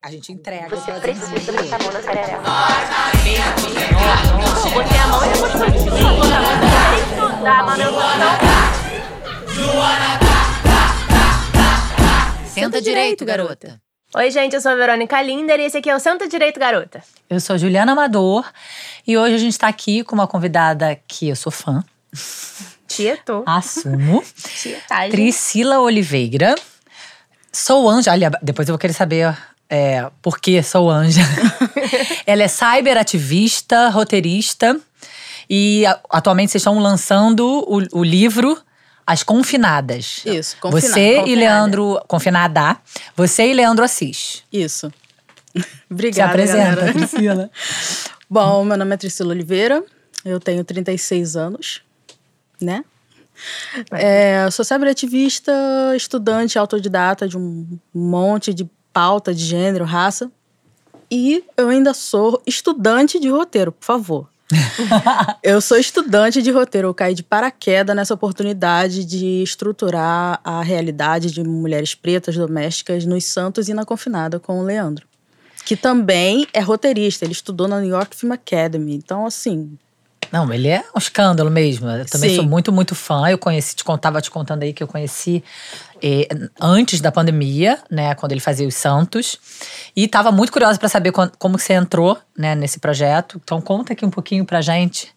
A gente entrega. Você precisa botar a mão na sararela. Botei a mão e depois foi estudar, mano. Eu não. Senta direito, garota. Oi, gente, eu sou a Verônica Linder e esse aqui é o Senta Direito Garota. Eu sou Juliana Amador e hoje a gente tá aqui com uma convidada que eu sou fã, Tieto. assumo, Tietagem. Priscila Oliveira. Sou anja, olha, depois eu vou querer saber é, por que sou anja. Ela é cyberativista, roteirista e atualmente vocês estão lançando o, o livro As Confinadas. Isso, confina- Você e confinada. Leandro. Confinada. Você e Leandro Assis. Isso. Se Obrigada, apresenta, galera. Priscila. Bom, meu nome é Priscila Oliveira, eu tenho 36 anos, né? É, sou cyberativista, estudante autodidata de um monte de pauta de gênero, raça. E eu ainda sou estudante de roteiro, por favor. eu sou estudante de roteiro, eu caí de paraquedas nessa oportunidade de estruturar a realidade de mulheres pretas domésticas nos Santos e na Confinada com o Leandro que também é roteirista. Ele estudou na New York Film Academy. Então, assim, Não, ele é um escândalo mesmo. Eu também Sim. sou muito, muito fã. Eu conheci, te contava te contando aí que eu conheci antes da pandemia, né, quando ele fazia os Santos. E tava muito curiosa para saber quan- como você entrou, né, nesse projeto. Então conta aqui um pouquinho pra gente.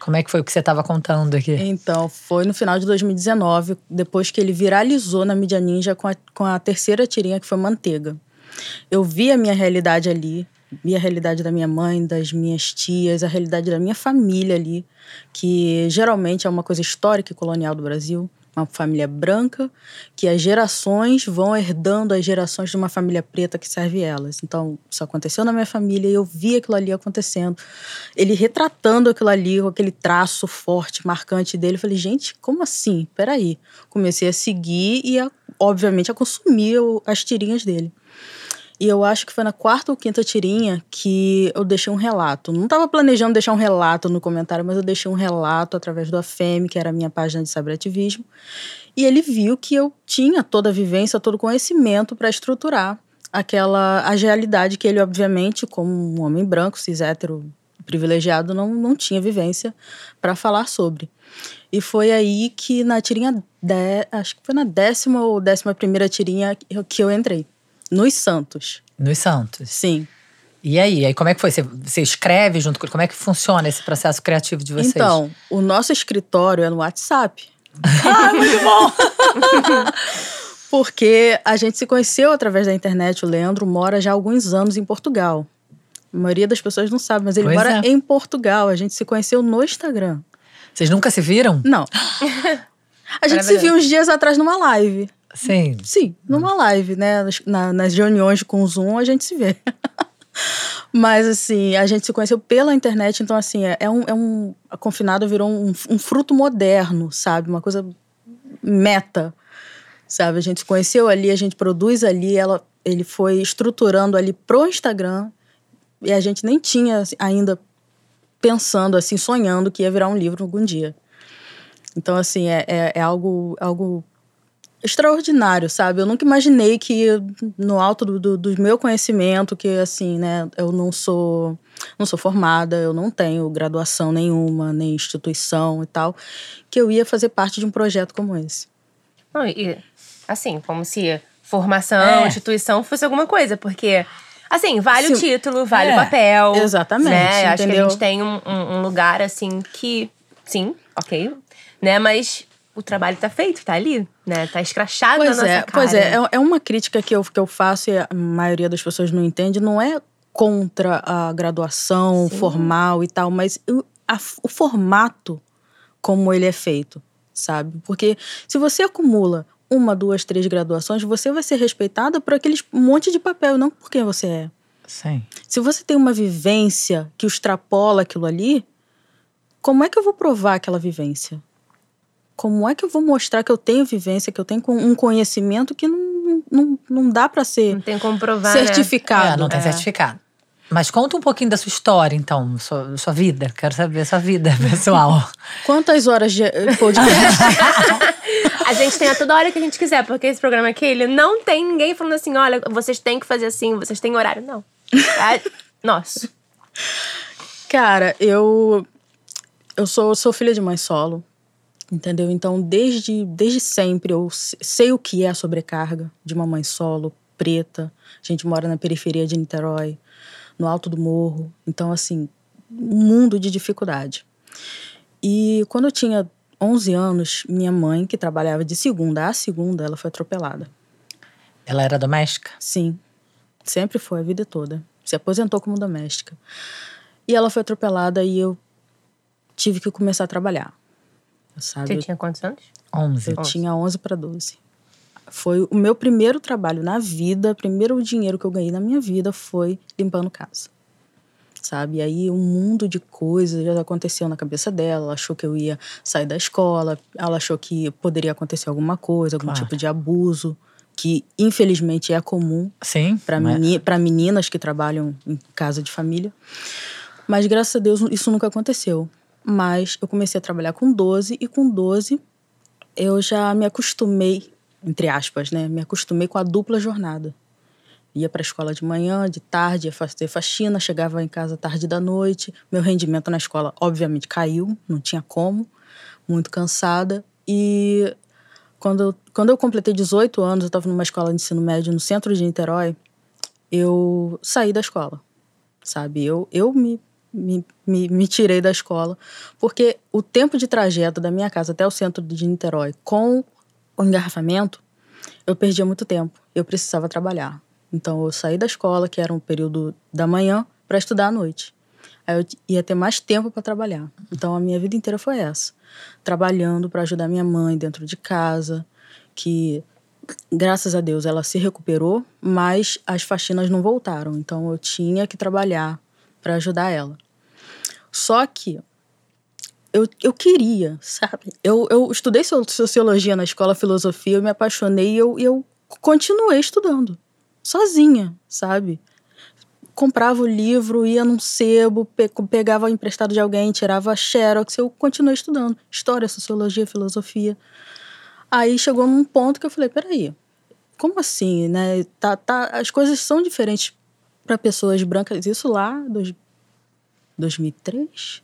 Como é que foi o que você tava contando aqui? então foi no final de 2019, depois que ele viralizou na mídia ninja com a, com a terceira tirinha, que foi Manteiga. Eu vi a minha realidade ali, vi a realidade da minha mãe, das minhas tias, a realidade da minha família ali, que geralmente é uma coisa histórica e colonial do Brasil. Uma família branca, que as gerações vão herdando as gerações de uma família preta que serve elas. Então, isso aconteceu na minha família e eu vi aquilo ali acontecendo. Ele retratando aquilo ali, com aquele traço forte, marcante dele. Eu falei, gente, como assim? Peraí. Comecei a seguir e, a- obviamente, a consumir as tirinhas dele. E eu acho que foi na quarta ou quinta tirinha que eu deixei um relato. Não estava planejando deixar um relato no comentário, mas eu deixei um relato através do AFEM, que era a minha página de cyberativismo. E ele viu que eu tinha toda a vivência, todo o conhecimento para estruturar aquela a realidade que ele, obviamente, como um homem branco, cis hétero, privilegiado, não, não tinha vivência para falar sobre. E foi aí que na tirinha, de, acho que foi na décima ou décima primeira tirinha que eu- que eu entrei. Nos Santos. Nos Santos. Sim. E aí? Aí como é que foi? Você, você escreve junto com Como é que funciona esse processo criativo de vocês? Então, o nosso escritório é no WhatsApp. ah, muito bom! Porque a gente se conheceu através da internet. O Leandro mora já há alguns anos em Portugal. A maioria das pessoas não sabe, mas ele Pois mora é. em Portugal. A gente se conheceu no Instagram. Vocês nunca se viram? Não. A gente se viu uns dias atrás numa live. Sim. Sim, numa live, né? Na- nas reuniões com o Zoom a gente se vê. Mas, assim, a gente se conheceu pela internet, então, assim, é, é um, é um. A Confinada virou um, um fruto moderno, sabe? Uma coisa meta, sabe? A gente se conheceu ali, a gente produz ali, ela, ele foi estruturando ali pro Instagram, e a gente nem tinha assim, ainda pensando, assim, sonhando que ia virar um livro algum dia. Então, assim, é, é, é algo, algo extraordinário, sabe? Eu nunca imaginei que no alto do, do, do meu conhecimento, que assim, né, eu não sou não sou formada, eu não tenho graduação nenhuma, nem instituição e tal, que eu ia fazer parte de um projeto como esse. Não, e, assim, como se formação, É. instituição fosse alguma coisa, porque. Assim, vale o Sim. título, vale É, o papel. exatamente, Né? Acho que a gente tem um, um- um lugar, assim, que. Sim, ok. Né? Mas o trabalho tá feito, tá ali, né? Tá escrachado Pois na nossa é, cara. pois é, é, é uma crítica que eu, que eu faço e a maioria das pessoas não entende, não é contra a graduação Sim. formal e tal, mas o, a- o formato como ele é feito, sabe? Porque se você acumula uma, duas, três graduações, você vai ser respeitada por aqueles monte de papel, não por quem você é. Sim. Se você tem uma vivência que extrapola aquilo ali, como é que eu vou provar aquela vivência? Como é que eu vou mostrar que eu tenho vivência, que eu tenho um conhecimento que não, não, não dá para ser Não tem como provar, né? certificado? É, não tem É. certificado. Mas conta um pouquinho da sua história, então, sua, sua vida. Quero saber a sua vida pessoal. Quantas horas de podcast? A gente tem a toda hora que a gente quiser, porque esse programa aqui, ele não tem ninguém falando assim, olha, vocês têm que fazer assim, vocês têm horário. Não. É nosso. Cara, eu eu sou, sou filha de mãe solo, entendeu? Então, desde, desde sempre eu se- sei o que é a sobrecarga de uma mãe solo, preta. A gente mora na periferia de Niterói, no alto do morro. Então, assim, um mundo de dificuldade. E quando eu tinha 11 anos, minha mãe, que trabalhava de segunda a segunda, ela foi atropelada. Ela era doméstica? Sim, sempre foi a vida toda. Se aposentou como doméstica. E ela foi atropelada e eu tive que começar a trabalhar. Sabe? Você tinha quantos anos? 11. eu tinha 11 para 12. Foi o meu primeiro trabalho na vida, primeiro dinheiro que eu ganhei na minha vida foi limpando casa. Sabe? E aí um mundo de coisas já aconteceu na cabeça dela. Ela achou que eu ia sair da escola, ela achou que poderia acontecer alguma coisa, algum Claro. tipo de abuso, que infelizmente é comum Sim. para mas- meni meninas que trabalham em casa de família. Mas graças a Deus isso nunca aconteceu. Mas eu comecei a trabalhar com 12 e com 12 eu já me acostumei, entre aspas, né? Me acostumei com a dupla jornada. Ia para a escola de manhã, de tarde, ia fazer faxina, chegava em casa tarde da noite. Meu rendimento na escola, obviamente, caiu, não tinha como, muito cansada. E quando eu, quando eu completei 18 anos, eu estava numa escola de ensino médio no centro de Niterói, eu saí da escola, sabe? Eu, eu me, me, me, me tirei da escola, porque o tempo de trajeto da minha casa até o centro de Niterói com o engarrafamento, eu perdia muito tempo. Eu precisava trabalhar. Então eu saí da escola, que era um período da manhã, para estudar à noite. Aí eu ia ter mais tempo para trabalhar. Então a minha vida inteira foi essa, trabalhando para ajudar minha mãe dentro de casa, que graças a Deus ela se recuperou, mas as faxinas não voltaram. Então eu tinha que trabalhar para ajudar ela. Só que eu, eu queria, sabe? Eu, eu estudei so- sociologia na escola, filosofia, eu me apaixonei e eu, eu continuei estudando, sozinha, sabe? Comprava o livro, ia num sebo, pe- pegava emprestado de alguém, tirava xerox, eu continuei estudando. História, sociologia, filosofia. Aí chegou num ponto que eu falei, peraí, como assim, né? Tá, tá, as coisas são diferentes para pessoas brancas. Isso lá, dois, 2003?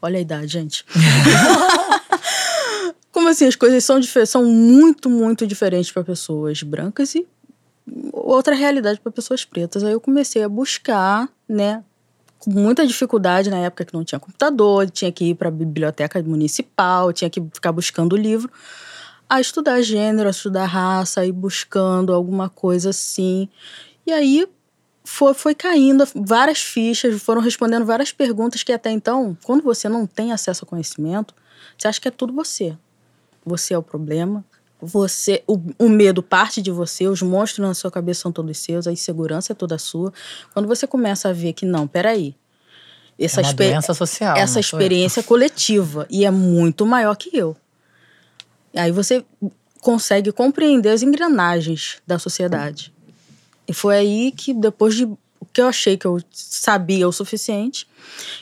Olha a idade, gente. Como assim? As coisas são, são muito, muito diferentes para pessoas brancas e outra realidade para pessoas pretas. Aí eu comecei a buscar, né? Com muita dificuldade na época que não tinha computador, tinha que ir para a biblioteca municipal, tinha que ficar buscando o livro, a estudar gênero, a estudar raça, e buscando alguma coisa assim. E aí foi, foi caindo várias fichas, foram respondendo várias perguntas que até então, quando você não tem acesso ao conhecimento, você acha que é tudo você. Você é o problema. Você, o, o medo parte de você, os monstros na sua cabeça são todos seus, a insegurança é toda sua. Quando você começa a ver que não, peraí, essa, é uma doença social. essa sou eu. experiência é coletiva e é muito maior que eu. Aí você consegue compreender as engrenagens da sociedade. E foi aí que, depois de o que eu achei que eu sabia o suficiente,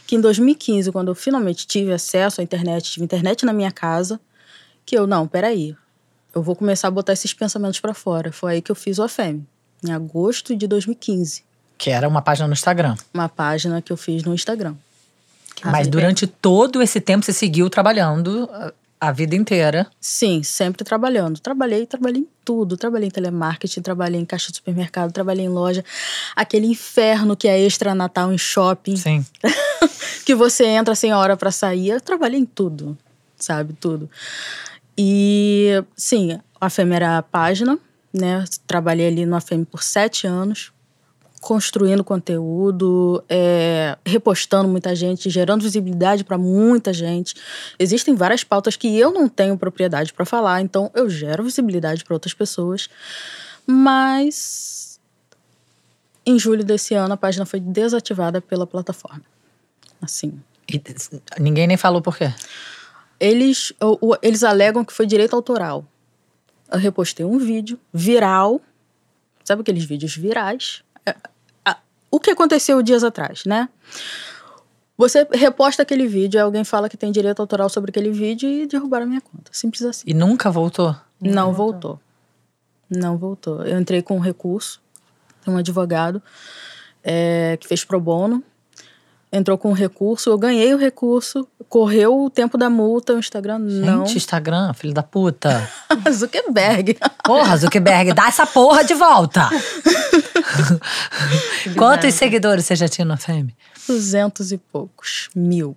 que em 2015, quando eu finalmente tive acesso à internet, tive internet na minha casa, que eu, não, peraí, eu vou começar a botar esses pensamentos pra fora. Foi aí que eu fiz o AFEM, em agosto de 2015. Que era uma página no Instagram. Uma página que eu fiz no Instagram. Mas durante todo esse tempo você seguiu trabalhando a- vida inteira. Sim, sempre trabalhando. Trabalhei, trabalhei em tudo. Trabalhei em telemarketing, trabalhei em caixa de supermercado, trabalhei em loja. Aquele inferno que é extra Natal em shopping, Sim. que você entra sem hora pra sair. Eu trabalhei em tudo, sabe? Tudo. E, sim, a FEM era a página, né? Trabalhei ali no AFEM por sete anos, construindo conteúdo, é, repostando muita gente, gerando visibilidade para muita gente. Existem várias pautas que eu não tenho propriedade para falar, então eu gero visibilidade para outras pessoas. Mas em julho desse ano a página foi desativada pela plataforma. Assim, E ninguém nem falou por quê. eles, eles alegam que foi direito autoral. Eu repostei um vídeo viral. Sabe aqueles vídeos virais? O que aconteceu dias atrás, né? Você reposta aquele vídeo, aí alguém fala que tem direito autoral sobre aquele vídeo e derrubaram a minha conta. Simples assim. E nunca voltou? Não voltou. Não voltou. Eu entrei com um recurso, tem um advogado é, que fez pro bono, entrou com um recurso, eu ganhei o recurso, correu o tempo da multa, o Instagram não. Gente, Instagram, filho da puta. Zuckerberg. Porra, Zuckerberg, dá essa porra de volta. Quantos seguidores você já tinha no FM? Duzentos e poucos mil.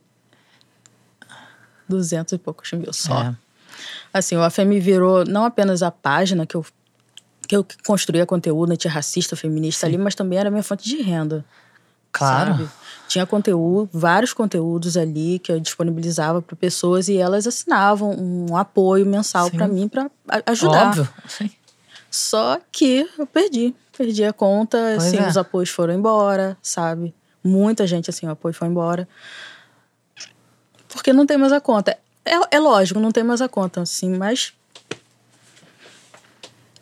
Duzentos e poucos mil só. É. Assim, o AFM virou não apenas a página que eu, que eu construía conteúdo antirracista, feminista ali, mas também era minha fonte de renda. Claro. sabe? Tinha conteúdo, vários conteúdos ali que eu disponibilizava para pessoas e elas assinavam um apoio mensal para mim para ajudar. Óbvio. Sim. Só que eu perdi, perdi a conta, Pois assim, é. os apoios foram embora, sabe? Muita gente assim, o apoio foi embora. Porque não tem mais a conta. É, é lógico, não tem mais a conta, assim, mas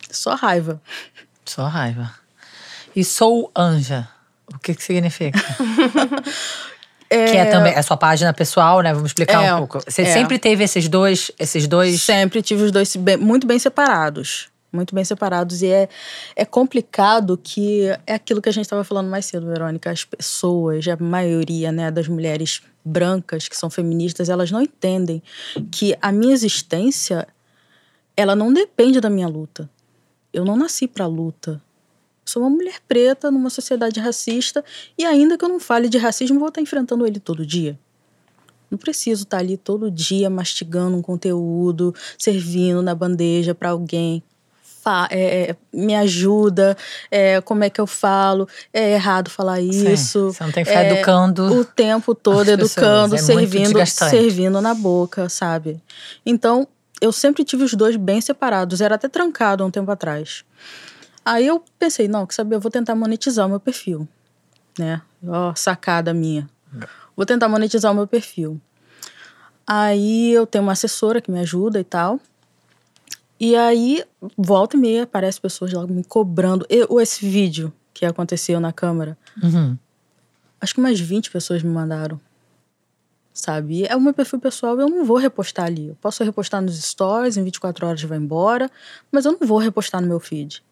só raiva. Só raiva. E sou anja. O que que significa? Que é também é sua página pessoal, né? Vamos explicar É, um pouco. Você é. sempre teve esses dois, esses dois. Sempre tive os dois bem- muito bem separados. Muito bem separados. E é, é complicado que é aquilo que a gente estava falando mais cedo, Verônica. As pessoas, a maioria né, das mulheres brancas que são feministas, elas não entendem que a minha existência ela não depende da minha luta. Eu não nasci para luta. Sou uma mulher preta numa sociedade racista e ainda que eu não fale de racismo, vou estar enfrentando ele todo dia. Não preciso estar ali todo dia mastigando um conteúdo, servindo na bandeja para alguém. Fa- é, é, me ajuda, é, como é que eu falo, é errado falar Sim, isso. Você não tem que ficar é, educando. O tempo todo educando, é servindo, servindo na boca, sabe? Então, eu sempre tive os dois bem separados. Era até trancado há um tempo atrás. Aí eu pensei, não, quer saber, eu vou tentar monetizar o meu perfil, né? Ó, sacada minha. Vou tentar monetizar o meu perfil. Aí eu tenho uma assessora que me ajuda e tal. E aí, volta e meia, aparece pessoas lá me cobrando. Eu, esse vídeo que aconteceu na câmera, Uhum. acho que umas 20 pessoas me mandaram. Sabe? É o meu perfil pessoal, eu não vou repostar ali. Eu posso repostar nos stories, em 24 horas vai embora, mas eu não vou repostar no meu feed.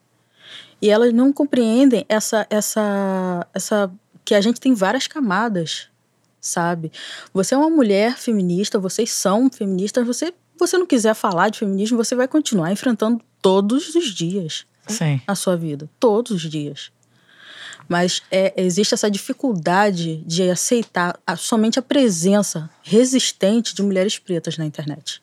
E elas não compreendem essa essa essa que a gente tem várias camadas, sabe? Você é uma mulher feminista, vocês são feministas, você você não quiser falar de feminismo, você vai continuar enfrentando todos os dias Sim. na sua vida, todos os dias. Mas é, existe essa dificuldade de aceitar a- somente a presença resistente de mulheres pretas na internet.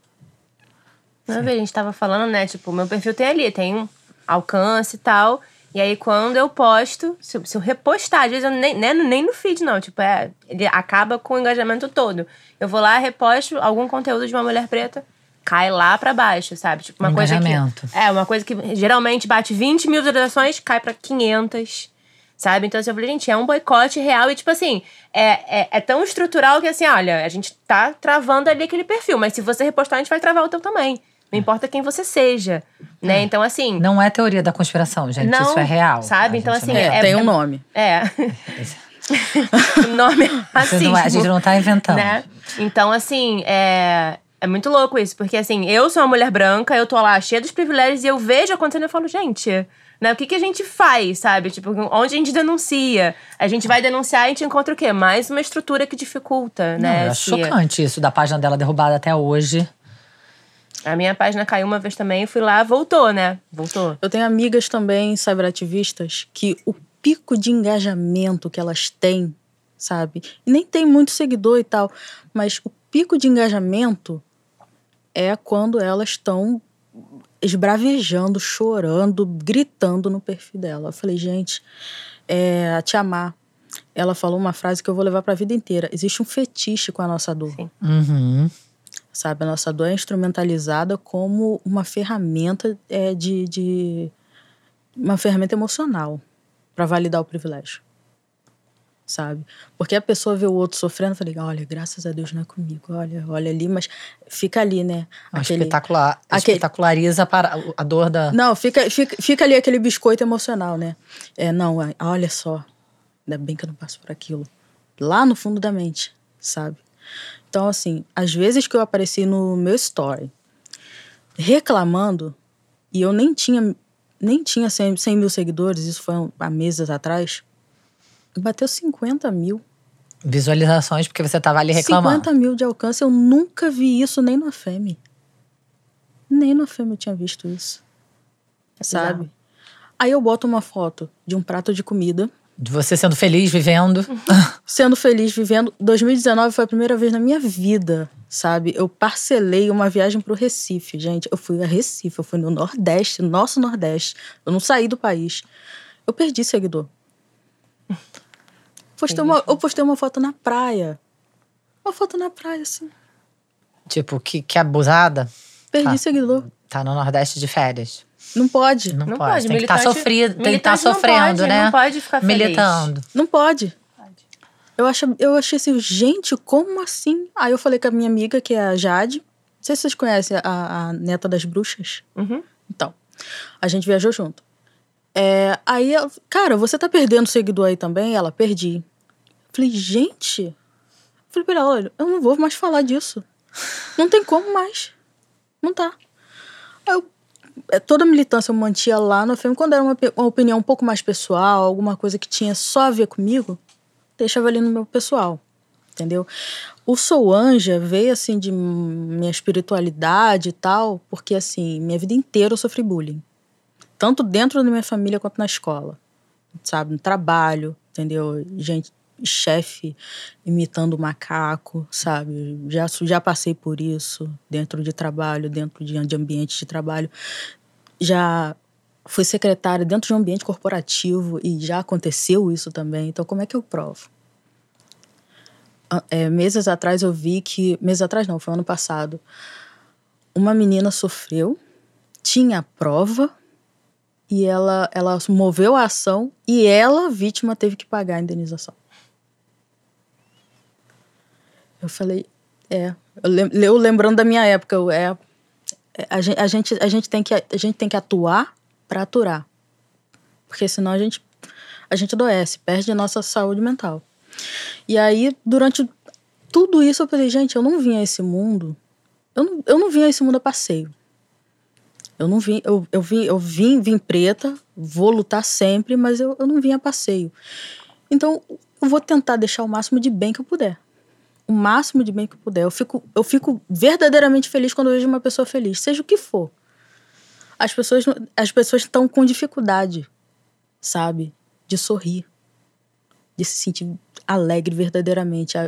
Vez a gente tava falando, né? Tipo, meu perfil tem ali, tem um alcance e tal. E aí, quando eu posto, se, eu- se eu repostar, às vezes eu nem, nem, nem no feed, não. Tipo, é, ele acaba com o engajamento todo. Eu vou lá, reposto algum conteúdo de uma mulher preta, cai lá pra baixo, sabe? Tipo, uma O coisa engajamento. que. É, uma coisa que geralmente bate 20 mil visualizações, cai pra 500. Sabe? Então, assim, eu falei, gente, é um boicote real. E, tipo assim, é, é, é tão estrutural que, assim, olha, a gente tá travando ali aquele perfil. Mas se você repostar, a gente vai travar o teu também. Não importa quem você seja, né? Então, assim... Não é teoria da conspiração, gente. Não, Isso é real. sabe? A Então, assim, não- É, é- tem um é- nome. É. o nome é racismo. não é- a gente não tá inventando. né? Então, assim, é... É muito louco isso, porque assim, eu sou uma mulher branca, eu tô lá cheia dos privilégios e eu vejo acontecendo e falo, gente, né, o que, que a gente faz, sabe? Tipo, onde a gente denuncia? A gente vai denunciar e a gente encontra o quê? Mais uma estrutura que dificulta, Não, né? é esse- chocante isso da página dela derrubada até hoje. A minha página caiu uma vez também, eu fui lá, voltou, né? Voltou. Eu tenho amigas também cyberativistas que o pico de engajamento que elas têm, sabe? E nem tem muito seguidor e tal, mas o pico de engajamento é quando elas estão esbravejando, chorando, gritando no perfil dela. Eu falei, gente, é, a Tia Má, ela falou uma frase que eu vou levar pra vida inteira. Existe um fetiche com a nossa dor. Sim. Uhum. Sabe? A nossa dor é instrumentalizada como uma ferramenta é, de, de uma ferramenta emocional para validar o privilégio, sabe? Porque a pessoa vê o outro sofrendo, eu falei, olha, graças a Deus não é comigo, olha, olha ali, mas fica ali, né? Aquele... Espetacular, aquele- espetaculariza para a dor da. Não, fica, fica, fica ali aquele biscoito emocional, né? É, não, é, olha só, ainda bem que eu não passo por aquilo. Lá no fundo da mente, sabe? Então, assim, às vezes que eu apareci no meu story reclamando, e eu nem tinha, nem tinha 100, 100 mil seguidores, isso foi há meses atrás, bateu 50 mil. Visualizações porque você tava ali reclamando. 50 mil de alcance, eu nunca vi isso nem no Femi. Nem no Femi eu tinha visto isso. Sabe? Aí eu boto uma foto de um prato de comida, De você sendo feliz, vivendo. sendo feliz, vivendo. 2019 foi a primeira vez na minha vida, sabe? Eu parcelei uma viagem pro Recife, gente. Eu fui a Recife, eu fui no Nordeste, nosso Nordeste. Eu não saí do país. Eu perdi seguidor. Postei uma, eu postei uma foto na praia. Uma foto na praia, assim. tipo, que, que abusada. Perdi Ah. seguidor. Tá no Nordeste de férias. Não pode. Não, Não pode. pode, Tem que estar militante- sofrido, tem que estar não sofrendo, pode, né? não pode ficar feliz. Militando. Não pode. Eu, acho, eu achei assim, gente, como assim? Aí eu falei com a minha amiga, que é a Jade. Não sei se vocês conhecem a, a neta das bruxas. Uhum. Então, a gente viajou junto. É, aí, ela, cara, você tá perdendo seguidor aí também? Ela, perdi. Falei, gente. Falei pra ela, olha, eu não vou mais falar disso. Não tem como mais. Não tá. É, toda a militância eu mantia lá no filme. Quando era uma, uma opinião um pouco mais pessoal, alguma coisa que tinha só a ver comigo, deixava ali no meu pessoal. Entendeu? O Sou Anja veio assim de minha espiritualidade e tal, porque assim, minha vida inteira eu sofri bullying. Tanto dentro da minha família quanto na escola. Sabe? No trabalho, entendeu? Gente, chefe imitando macaco, sabe? Já, já passei por isso dentro de trabalho, dentro de, de ambiente de trabalho. Já fui secretária dentro de um ambiente corporativo e já aconteceu isso também. Então, como é que eu provo? Ah, é, meses atrás eu vi que. Meses atrás não, foi ano passado. Uma menina sofreu, tinha a prova e ela, ela moveu a ação e ela, vítima, teve que pagar a indenização. Eu falei, é. Eu, eu lembrando da minha época, eu, é. A gente, a, gente, a, gente tem que, a gente tem que atuar para aturar. Porque senão a gente, a gente adoece, perde a nossa saúde mental. E aí, durante tudo isso, eu falei, gente, eu não vim a esse mundo. Eu não, eu não vim a esse mundo a passeio. Eu não vim, eu, eu vim, eu vim, vim preta, vou lutar sempre, mas eu, eu não vim a passeio. Então, eu vou tentar deixar o máximo de bem que eu puder. O máximo de bem que eu puder. Eu fico, eu fico verdadeiramente feliz quando eu vejo uma pessoa feliz, seja o que for. As pessoas, as pessoas estão com dificuldade, sabe? De sorrir, de se sentir alegre verdadeiramente.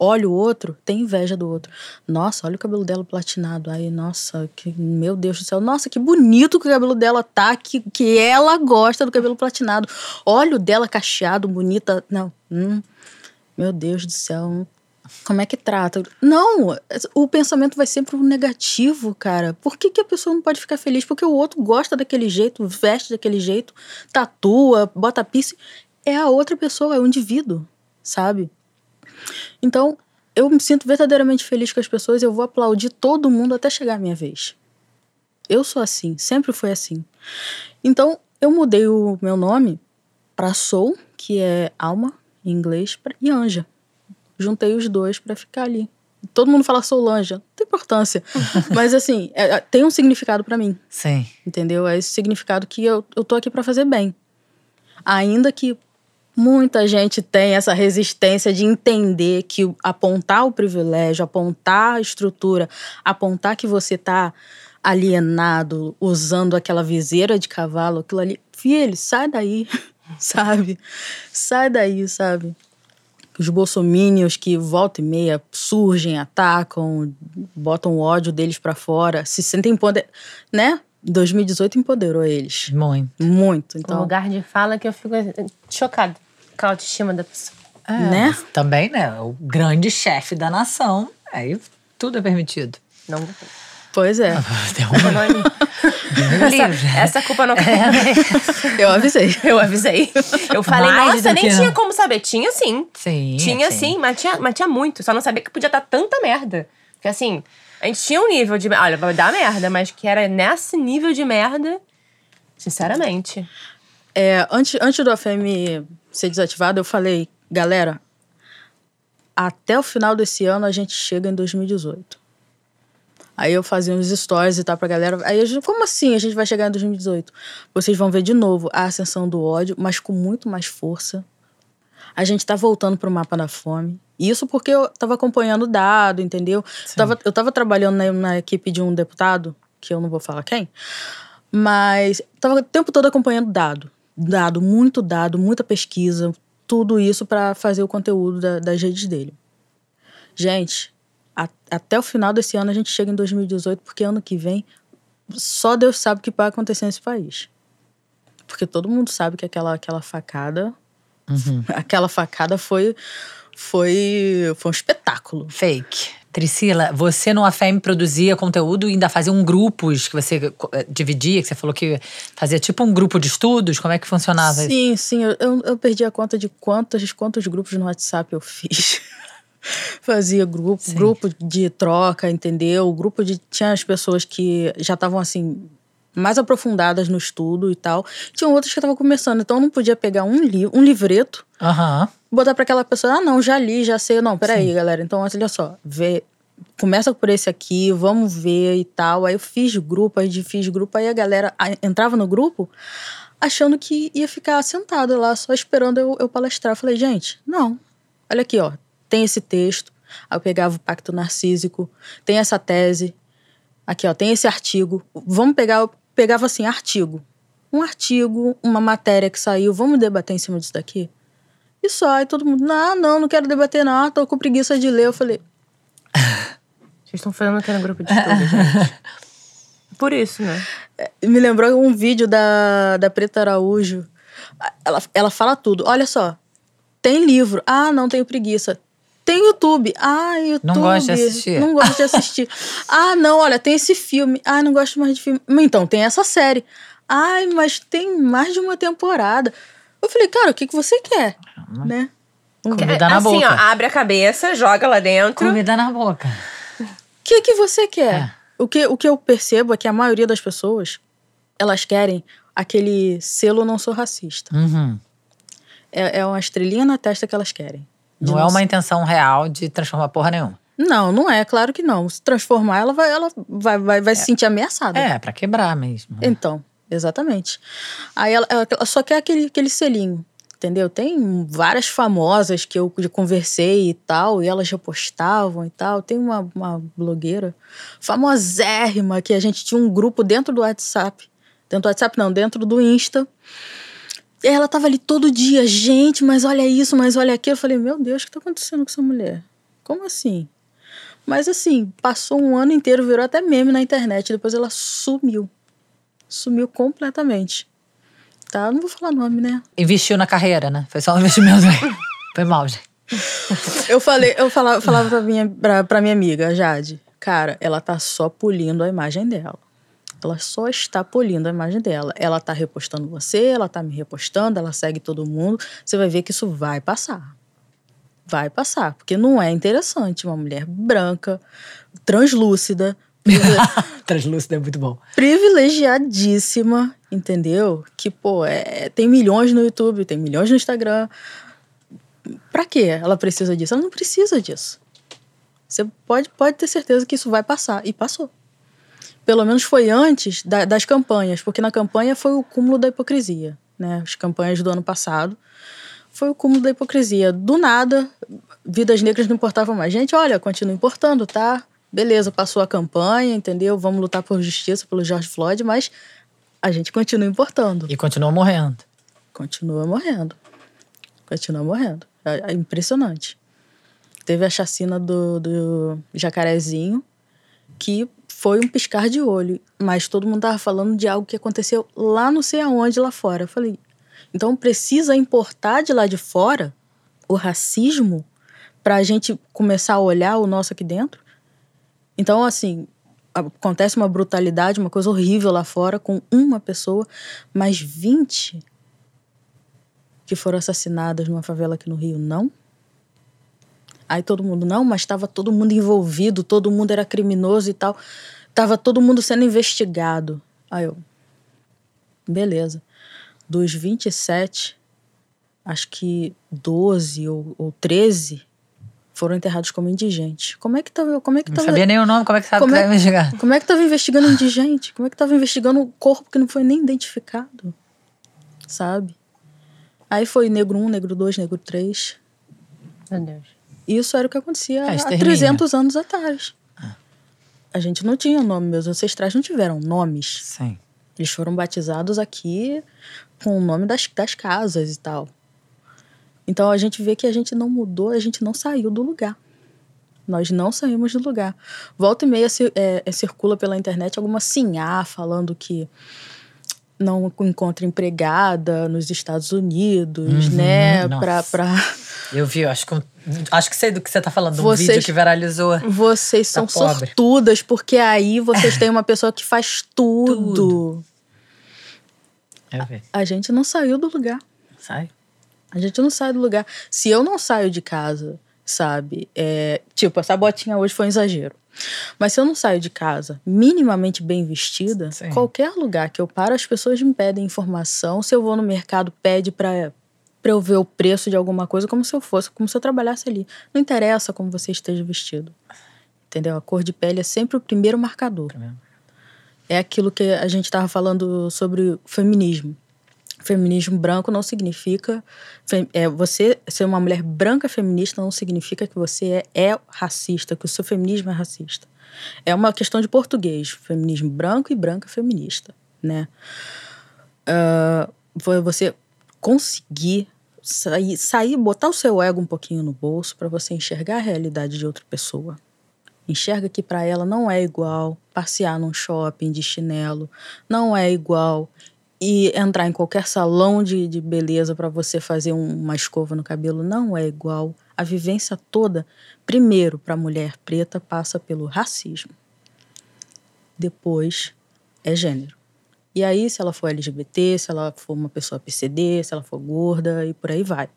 Olha- o outro, tem inveja do outro. Nossa, olha o cabelo dela platinado. Aí, nossa, que, meu Deus do céu. Nossa, que bonito que o cabelo dela tá, que, que ela gosta do cabelo platinado. Olha o dela cacheado, bonita. Não, hum, meu Deus do céu. Como é que trata? Não, o pensamento vai sempre pro negativo, cara. Por que, que a pessoa não pode ficar feliz? Porque o outro gosta daquele jeito, veste daquele jeito, tatua, bota piercing. É a outra pessoa, é o indivíduo, sabe? Então, eu me sinto verdadeiramente feliz com as pessoas, eu vou aplaudir todo mundo até chegar a minha vez. Eu sou assim, sempre foi assim. Então, eu mudei o meu nome para Soul, que é alma em inglês, e Anja. Juntei os dois para ficar ali. Todo mundo fala Soulanja, não tem importância. Mas assim, é- é- tem um significado para mim, Sim. entendeu? É esse significado que eu, eu tô aqui para fazer bem. Ainda que muita gente tem essa resistência de entender que apontar o privilégio, apontar a estrutura, apontar que você tá alienado, usando aquela viseira de cavalo, aquilo ali. Filho, sai daí, sabe? Sai daí, sabe? Os bolsomínios que volta e meia surgem, atacam, botam o ódio deles pra fora, se sentem empoder... né? 2018 empoderou eles. Muito. Muito. Um Então, lugar de fala que eu fico chocada com a autoestima da pessoa. É, Né? Também, né? O grande chefe da nação. Aí tudo é permitido. Não. Pois é. Tem um livro. essa, essa culpa não Eu avisei. Eu avisei. Eu falei, Mais nossa, nem que tinha não. como saber. Tinha sim. Sim. Tinha sim, mas tinha, mas tinha muito. Só não sabia que podia dar tanta merda. Porque assim, a gente tinha um nível de. Olha, vai dar merda, mas que era nesse nível de merda. Sinceramente. É, antes, antes do AFM ser desativado, eu falei, galera, até o final desse ano a gente chega em 2018. Aí eu fazia uns stories e tal pra galera. Aí gente, como assim a gente vai chegar em 2018? Vocês vão ver de novo a ascensão do ódio, mas com muito mais força. A gente tá voltando pro mapa da fome. Isso porque eu tava acompanhando o dado, entendeu? Eu tava, eu tava trabalhando na, na equipe de um deputado, que eu não vou falar quem, mas tava o tempo todo acompanhando dado. Dado, muito dado, muita pesquisa, tudo isso para fazer o conteúdo da, das redes dele. Gente, a- até o final desse ano a gente chega em 2018, porque ano que vem só Deus sabe o que vai acontecer nesse país. Porque todo mundo sabe que aquela, aquela facada, aquela facada foi, foi, foi um espetáculo. Fake. Priscila, você no AFEM produzia conteúdo e ainda fazia um grupos que você eh, dividia, que você falou que fazia tipo um grupo de estudos? Como é que funcionava isso? Sim, sim. Eu, eu, eu perdi a conta de quantos, quantos grupos no WhatsApp eu fiz. Fazia grupo, Sim. grupo de troca, entendeu? Grupo de. Tinha as pessoas que já estavam assim. Mais aprofundadas no estudo e tal. Tinham outras que estavam começando. Então eu não podia pegar um, li um livreto Aham. botar para aquela pessoa, ah, não, já li, já sei. Não, peraí, galera. Então, olha só, vê, começa por esse aqui, vamos ver e tal. Aí eu fiz grupo, aí fiz grupo, aí a galera entrava no grupo achando que ia ficar sentada lá, só esperando eu, eu palestrar. Eu falei, gente, não. Olha aqui, ó, tem esse texto. Aí eu pegava o Pacto Narcísico, tem essa tese. Aqui, ó, tem esse artigo. Vamos pegar, eu pegava assim, artigo. Um artigo, uma matéria que saiu, vamos debater em cima disso daqui? E só, aí todo mundo, não, não, não quero debater, não, tô com preguiça de ler. Eu falei, Vocês estão falando que era um grupo de estudo, gente. Por isso, né? me lembrou um vídeo da, da Preta Araújo. Ela, ela fala tudo. Olha só, tem livro. Ah, não tenho preguiça. Tem YouTube. Ah, YouTube. Não gosto de assistir. Não gosto de assistir. ah, não, olha, tem esse filme. Ah, não gosto mais de filme. Então, tem essa série. Ai, mas tem mais de uma temporada. Eu falei, cara, o que, que você quer? Né? Comida na assim, boca. ó, abre a cabeça, joga lá dentro. Comida na boca. O que, que você quer? É. O, que, o que eu percebo é que a maioria das pessoas, elas querem aquele selo não sou racista. Uhum. É, é uma estrelinha na testa que elas querem. Não é uma intenção real de transformar porra nenhuma. Não, não é, claro que não. Se transformar, ela vai, ela vai, vai, vai se sentir ameaçada. É, pra quebrar mesmo. Então, exatamente. Aí ela, ela- só quer aquele, aquele selinho, entendeu? Tem várias famosas que eu conversei e tal, e elas já postavam e tal. Tem uma, uma blogueira famosérrima que a gente tinha um grupo dentro do WhatsApp. Dentro do WhatsApp, não, dentro do Insta. Ela tava ali todo dia, gente, mas olha isso, mas olha aquilo. Eu falei, meu Deus, o que tá acontecendo com essa mulher? Como assim? Mas assim, passou um ano inteiro, virou até meme na internet. Depois ela sumiu. Sumiu completamente. Tá? Não vou falar nome, né? Investiu na carreira, né? Foi só um investimento. Foi mal, gente. Eu falei, eu falava, falava pra, minha, pra, pra minha amiga, Jade, cara, ela tá só polindo a imagem dela. Ela só está polindo a imagem dela. Ela tá repostando você, ela tá me repostando, ela segue todo mundo. Você vai ver que isso vai passar. Vai passar. Porque não é interessante uma mulher branca, translúcida, Translúcido é muito bom. privilegiadíssima, entendeu? Que, pô, é, tem milhões no YouTube, tem milhões no Instagram. Pra quê ela precisa disso? Ela não precisa disso. Você pode, pode ter certeza que isso vai passar. E passou. Pelo menos foi antes da- das campanhas, porque na campanha foi o cúmulo da hipocrisia. Né? As campanhas do ano passado foi o cúmulo da hipocrisia. Do nada, vidas negras não importavam mais. Gente, olha, continua importando, tá? Beleza, passou a campanha, entendeu? Vamos lutar por justiça pelo George Floyd, mas a gente continua importando. E continuou morrendo. Continua morrendo. Continua morrendo. É, é impressionante. Teve a chacina do, do jacarezinho, que foi um piscar de olho. Mas todo mundo tava falando de algo que aconteceu lá não sei aonde, lá fora. Eu falei, então precisa importar de lá de fora o racismo para a gente começar a olhar o nosso aqui dentro? Então, assim, acontece uma brutalidade, uma coisa horrível lá fora com uma pessoa, mas 20 que foram assassinadas numa favela aqui no Rio, não? Aí todo mundo, não, mas estava todo mundo envolvido, todo mundo era criminoso e tal. Tava todo mundo sendo investigado. Aí eu, beleza. Dos 27, acho que 12 ou, ou 13 foram enterrados como indigentes. Como é que tava, como é que Não tava, sabia nem o nome, como é que sabe Como que é- vai investigar? como é que tava investigando indigente? Como é que tava investigando um corpo que não foi nem identificado? Sabe? Aí foi negro 1, negro 2, negro 3. Meu Deus. Isso era o que acontecia É, há extermínio. 300 anos atrás. A gente não tinha nome, meus ancestrais não tiveram nomes. Sim. Eles foram batizados aqui com o nome das, das casas e tal. Então a gente vê que a gente não mudou, a gente não saiu do lugar. Nós não saímos do lugar. Volta e meia é, é, circula pela internet alguma sinhá falando que não encontra empregada nos Estados Unidos, Uhum, né? nossa. Eu vi, eu acho que, acho que sei do que você tá falando, um Vocês- vídeo que viralizou. Vocês são pobre. sortudas, porque aí vocês têm uma pessoa que faz tudo. Tudo. Eu vi. A gente não saiu do lugar. Sai. A gente não sai do lugar. Se eu não saio de casa, sabe? É, tipo, essa botinha hoje foi um exagero. Mas se eu não saio de casa minimamente bem vestida, Sim. qualquer lugar que eu paro, as pessoas me pedem informação. Se eu vou no mercado, pede pra, pra eu ver o preço de alguma coisa, como se eu fosse, como se eu trabalhasse ali. Não interessa como você esteja vestido. Entendeu? A cor de pele é sempre o primeiro marcador. É aquilo que a gente estava falando sobre o feminismo. Feminismo branco não significa. É, você ser uma mulher branca feminista não significa que você é, é racista, que o seu feminismo é racista. É uma questão de português. Feminismo branco e branca feminista, né? Foi você conseguir sair, sair, botar o seu ego um pouquinho no bolso para você enxergar a realidade de outra pessoa. Enxerga que para ela não é igual passear num shopping de chinelo, não é igual e entrar em qualquer salão de, de beleza para você fazer um- uma escova no cabelo, não é igual. A vivência toda, primeiro para a mulher preta, passa pelo racismo. Depois é gênero. E aí, se ela for LGBT, se ela for uma pessoa PCD, se ela for gorda e por aí vai.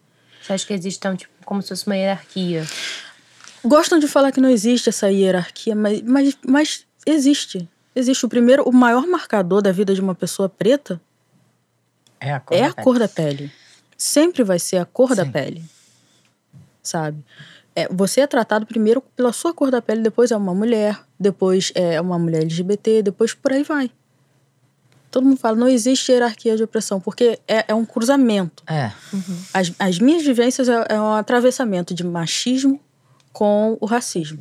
Você acha que existe, então, tipo, como se fosse uma hierarquia? Gostam de falar que não existe essa hierarquia, mas, mas, mas existe. Existe o primeiro, o maior marcador da vida de uma pessoa preta É a cor. é da a pele. cor da pele. Sempre vai ser a cor da Sim. pele. Sabe? É, você é tratado primeiro pela sua cor da pele, depois é uma mulher, depois é uma mulher LGBT, depois por aí vai. Todo mundo fala, não existe hierarquia de opressão, porque é, é um cruzamento. É. As, as minhas vivências é, é um atravessamento de machismo com o racismo.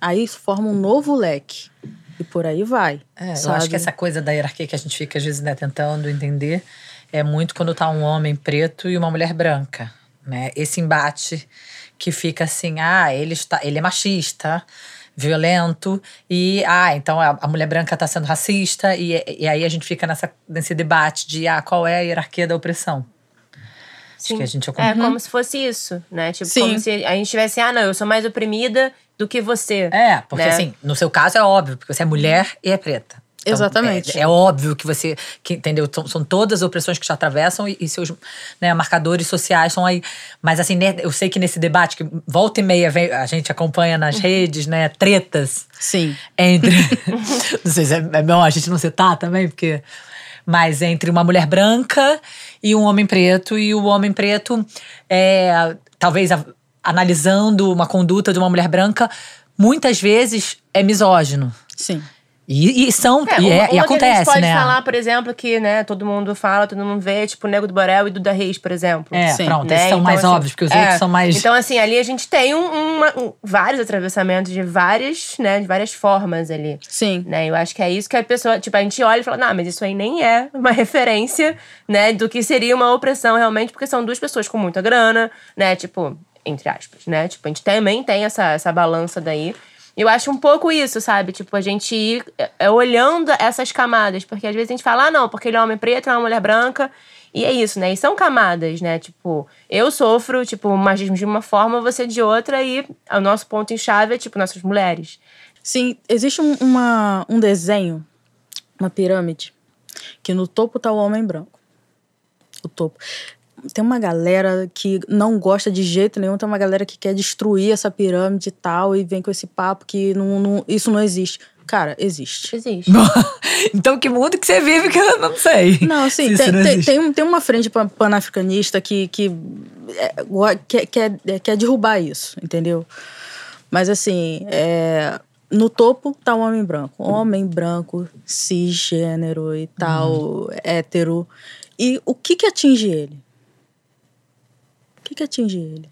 Aí isso forma um novo leque. E por aí vai. É, eu acho que essa coisa da hierarquia que a gente fica, às vezes, né, tentando entender, é muito quando tá um homem preto e uma mulher branca. Né? Esse embate que fica assim, ah, ele, está, ele é machista, violento, e ah, então a, a mulher branca tá sendo racista, e, e aí a gente fica nessa, nesse debate de ah, qual é a hierarquia da opressão. Acho que a gente É como se fosse isso, né? Tipo, Sim. como se a gente tivesse, ah, não, eu sou mais oprimida do que você. É, porque né? assim, no seu caso é óbvio, porque você é mulher e é preta. Então, Exatamente. É, é óbvio que você, que, entendeu? São, são todas as opressões que te atravessam e, e seus né, marcadores sociais são aí. Mas assim, eu sei que nesse debate, que volta e meia vem, a gente acompanha nas redes, né, tretas Sim. entre. não sei se é, é a gente não citar também, porque. Mas entre uma mulher branca e um homem preto, e o homem preto, é, talvez a- analisando uma conduta de uma mulher branca, muitas vezes é misógino. Sim. E, e são. É, e, é- uma- e uma que a gente acontece, pode né? falar, por exemplo, que, né, todo mundo fala, todo mundo vê, tipo, Nego do Borel e Duda Reis, por exemplo. É, Sim. pronto, né? esses são Então, mais assim, óbvios, porque os é, outros são mais. Então, assim, ali a gente tem um- uma- um- vários atravessamentos de várias, né, de várias formas ali. Sim. Né? Eu acho que é isso que a pessoa, tipo, a gente olha e fala, não, mas isso aí nem é uma referência, né, do que seria uma opressão realmente, porque são duas pessoas com muita grana, né, tipo, entre aspas, né, tipo, a gente também tem essa, essa balança daí. Eu acho um pouco isso, sabe? Tipo, a gente ir é, olhando essas camadas, porque às vezes a gente fala, ah, não, porque ele é um homem preto, é uma mulher branca, e é isso, né? E são camadas, né? Tipo, eu sofro, tipo, machismo de uma forma, você de outra, e o nosso ponto em chave é, tipo, nossas mulheres. Sim, existe um, uma, um desenho, uma pirâmide, que no topo tá o homem branco. O topo. Tem uma galera que não gosta de jeito nenhum, tem uma galera que quer destruir essa pirâmide e tal, e vem com esse papo que não, não- isso não existe. Cara, existe. Existe. então, que mundo que você vive que eu não sei. Não, assim, tem, não tem, tem, um- tem uma frente pan- panafricanista que, que é, quer, quer, é, quer derrubar isso, entendeu? Mas assim, é, no topo tá o homem branco. Homem branco, cisgênero e tal, hétero. E o que que atinge ele? O que que atinge ele?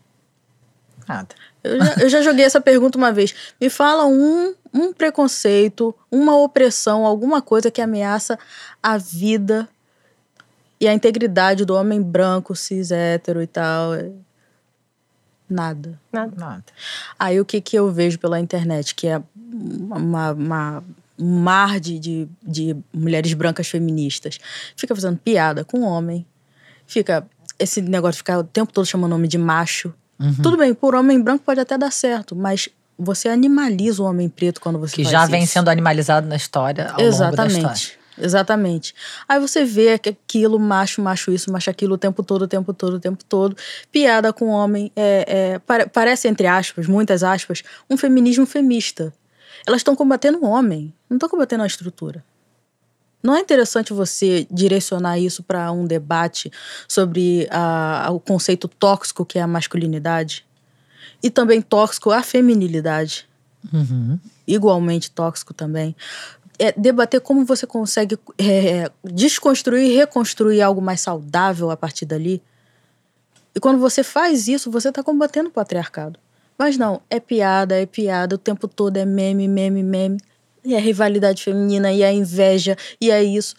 Nada. Eu já, eu já joguei essa pergunta uma vez. Me fala um, um preconceito, uma opressão, alguma coisa que ameaça a vida e a integridade do homem branco, cis, hétero e tal. É Nada. Nada. Aí o que, que eu vejo pela internet? Que é uma, uma- um mar de, de, de mulheres brancas feministas. Fica fazendo piada com homem. Fica esse negócio de ficar o tempo todo chamando homem de macho. Uhum. Tudo bem, por homem branco pode até dar certo, mas você animaliza o homem preto quando você Que faz já isso. vem sendo animalizado na história ao longo da história. Exatamente. Exatamente. Aí você vê que aquilo, macho, macho isso, macho aquilo, o tempo todo, o tempo todo, o tempo todo. Piada com homem. É, é, pare- parece, entre aspas, muitas aspas, um feminismo femista. Elas estão combatendo o homem, não estão combatendo a estrutura. Não é interessante você direcionar isso para um debate sobre a- o conceito tóxico que é a masculinidade? E também tóxico a feminilidade Uhum. igualmente tóxico também. É debater como você consegue é, desconstruir e reconstruir algo mais saudável a partir dali. E quando você faz isso, você está combatendo o patriarcado. Mas não, é piada, é piada, o tempo todo é meme, meme, meme. E é rivalidade feminina, e é inveja, e é isso.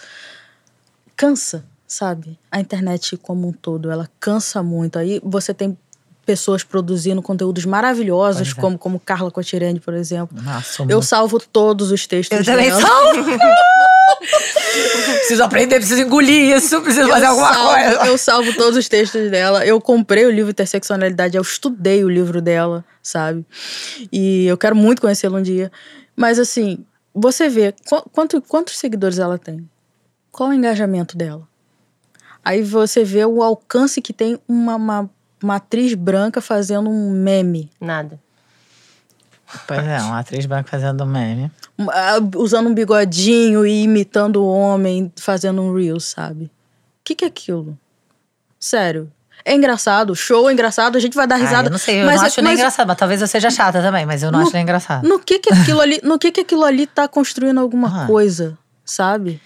Cansa, sabe? A internet como um todo, ela cansa muito. Aí você tem pessoas produzindo conteúdos maravilhosos, é. como, como Carla Cotirene, por exemplo. Nossa, Eu salvo todos os textos Eu também dela. salvo. preciso aprender, preciso engolir isso, preciso fazer eu alguma salvo, coisa. Eu salvo todos os textos dela. Eu comprei o livro Interseccionalidade, eu estudei o livro dela, sabe? E eu quero muito conhecê-la um dia. Mas assim, você vê qu- quanto, quantos seguidores ela tem? Qual o engajamento dela? Aí você vê o alcance que tem uma, uma, uma atriz branca fazendo um meme. Nada. Pois é, uma atriz branca fazendo meme. Um, ah, usando um bigodinho e imitando o homem, fazendo um reel, sabe? O que, que é aquilo? Sério. É engraçado, show é engraçado, a gente vai dar Ah, risada. eu não sei, eu mas, não acho nem engraçado, mas talvez eu seja chata também, mas eu não No- acho nem engraçado. No que que aquilo ali, no que que aquilo ali tá construindo alguma Ah. coisa, sabe?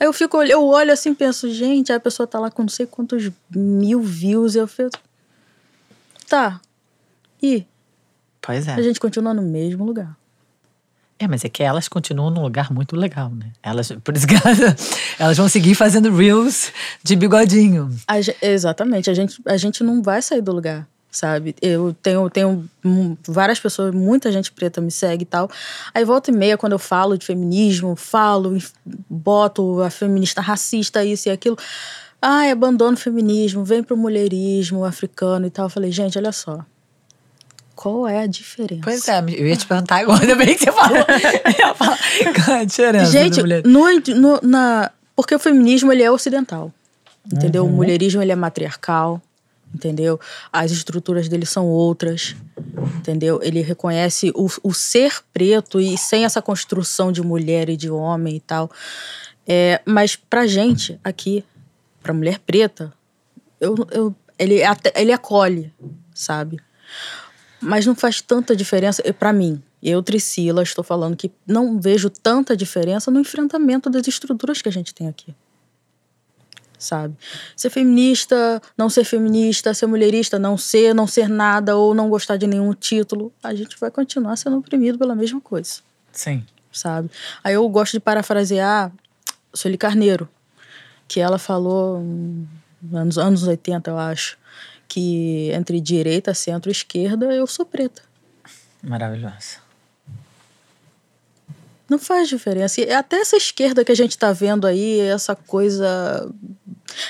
Aí eu fico, eu olho assim e penso, gente, a pessoa tá lá com não sei quantos mil views, eu fico, tá, e Pois é. a gente continua no mesmo lugar. É, mas é que elas continuam num lugar muito legal, né? Elas, por isso que elas, elas vão seguir fazendo reels de bigodinho. A exatamente, a gente, a gente não vai sair do lugar, sabe? Eu tenho, tenho hum, várias pessoas, muita gente preta me segue e tal. Aí volta e meia, quando eu falo de feminismo, falo, boto a feminista racista, isso e aquilo. Ai, abandono o feminismo, vem pro mulherismo africano e tal. Eu falei, gente, olha só. Qual é a diferença? Pois é, eu ia te perguntar agora, bem que você falou. Qual é a diferença Gente, no, no- na, porque o feminismo ele é ocidental, entendeu? Uhum. O mulherismo ele é matriarcal, entendeu? As estruturas dele são outras, entendeu? Ele reconhece o, o ser preto e sem essa construção de mulher e de homem e tal. É, mas pra gente aqui, pra mulher preta, eu, eu, ele, ele acolhe, sabe? Mas não faz tanta diferença pra mim. Eu, Tricila, estou falando que não vejo tanta diferença no enfrentamento das estruturas que a gente tem aqui. Sabe? Ser feminista, não ser feminista, ser mulherista, não ser, não ser nada ou não gostar de nenhum título, a gente vai continuar sendo oprimido pela mesma coisa Sim. sabe? Aí eu gosto de parafrasear Sueli Carneiro, que ela falou hum, anos anos 80, eu acho, que entre direita, centro e esquerda eu sou preta. Maravilhoso. Não faz diferença. E até essa esquerda que a gente tá vendo aí, essa coisa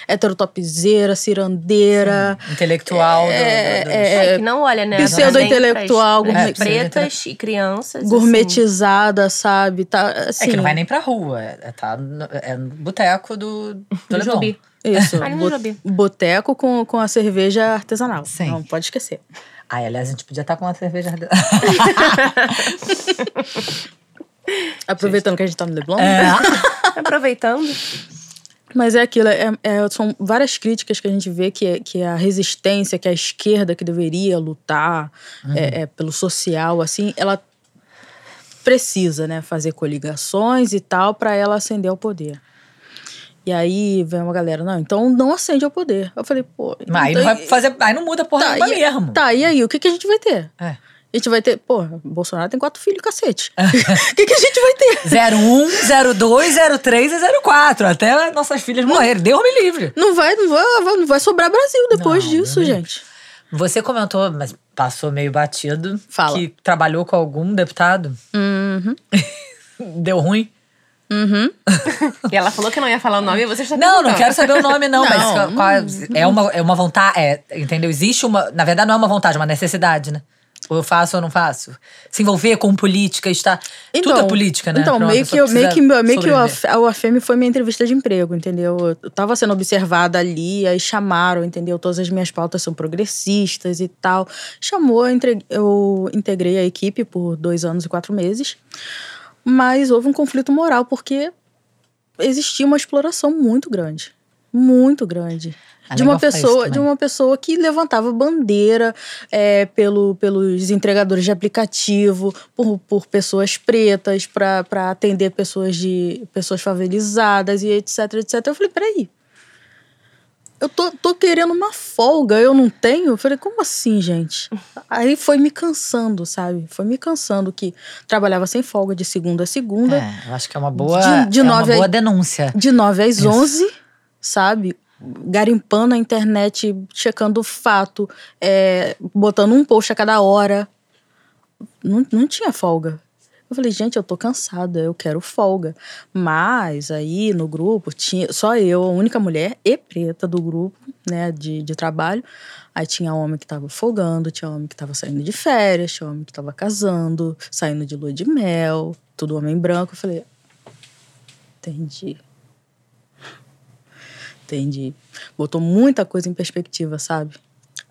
heterotopzeira, cirandeira, Intelectual. do- É, do- dos- é, É, que não olha, né? pseudo-intelectual, gourmet- pretas e crianças. assim. gourmetizada, sabe? Tá, assim, É que não vai nem pra rua, é, é tá no, é no boteco do, do Do Leblon. Isso, boteco com, com a cerveja artesanal. Sim. Não pode esquecer. Ai, aliás, a gente podia estar com uma cerveja. Aproveitando que a gente tá no Leblon. É. Aproveitando. Mas é aquilo, é- é- são várias críticas que a gente vê que, é, que a resistência, que a esquerda que deveria lutar é, é, pelo social, assim, ela precisa, né, fazer coligações e tal para ela ascender ao poder. E aí vem uma galera, não, então não acende ao poder. Eu falei, pô. Mas aí então- não vai fazer. Aí não muda porra tá, nenhuma e, mesmo. tá, e aí, o que, que a gente vai ter? É. A gente vai ter, pô, Bolsonaro tem quatro filhos, cacete. O que, que a gente vai ter? 01, 02, 03 e 04. Até nossas filhas morrerem. Deus me livre. Não vai, não vai, não vai sobrar Brasil depois Não, disso, gente. Você comentou, mas passou meio batido, Fala. que trabalhou com algum deputado. Uhum. Deu ruim? E ela falou que não ia falar o nome e você está Não, não quero saber o nome, não. Não. Mas qual é, é uma, é uma vontade. É, entendeu? Existe uma. Na verdade, não é uma vontade, é uma necessidade, né? Ou eu faço ou não faço. Se envolver com política, está. tudo é política, né? Então, meio que, eu- meio que, meio que a UFM foi minha entrevista de emprego, entendeu? Eu tava sendo observada ali, aí chamaram, entendeu? Todas as minhas pautas são progressistas e tal. Chamou, eu entre- eu integrei a equipe por dois anos e quatro meses. Mas houve um conflito moral, porque existia uma exploração muito grande. Muito grande. É De uma, pessoa, de uma pessoa que levantava bandeira é, pelo, pelos entregadores de aplicativo, por, por pessoas pretas, para atender pessoas de pessoas favelizadas e etc, etc. Eu falei, peraí. Eu tô, tô querendo uma folga, eu não tenho? Eu falei, como assim, gente? Aí foi me cansando, sabe? Foi me cansando que trabalhava sem folga de segunda a segunda. É, eu acho que é uma boa, De- de é uma nove a- boa denúncia. De 9 às. 11, sabe? Garimpando a internet, checando o fato, é, botando um post a cada hora. Não, não tinha folga. Eu falei, gente, eu tô cansada, eu quero folga. Mas aí no grupo tinha só eu, a única mulher e preta do grupo, né, de, de trabalho. Aí tinha homem que tava folgando, tinha homem que tava saindo de férias, tinha homem que tava casando, saindo de lua de mel, tudo homem branco. Eu falei, entendi. Entendi. Botou muita coisa em perspectiva, sabe?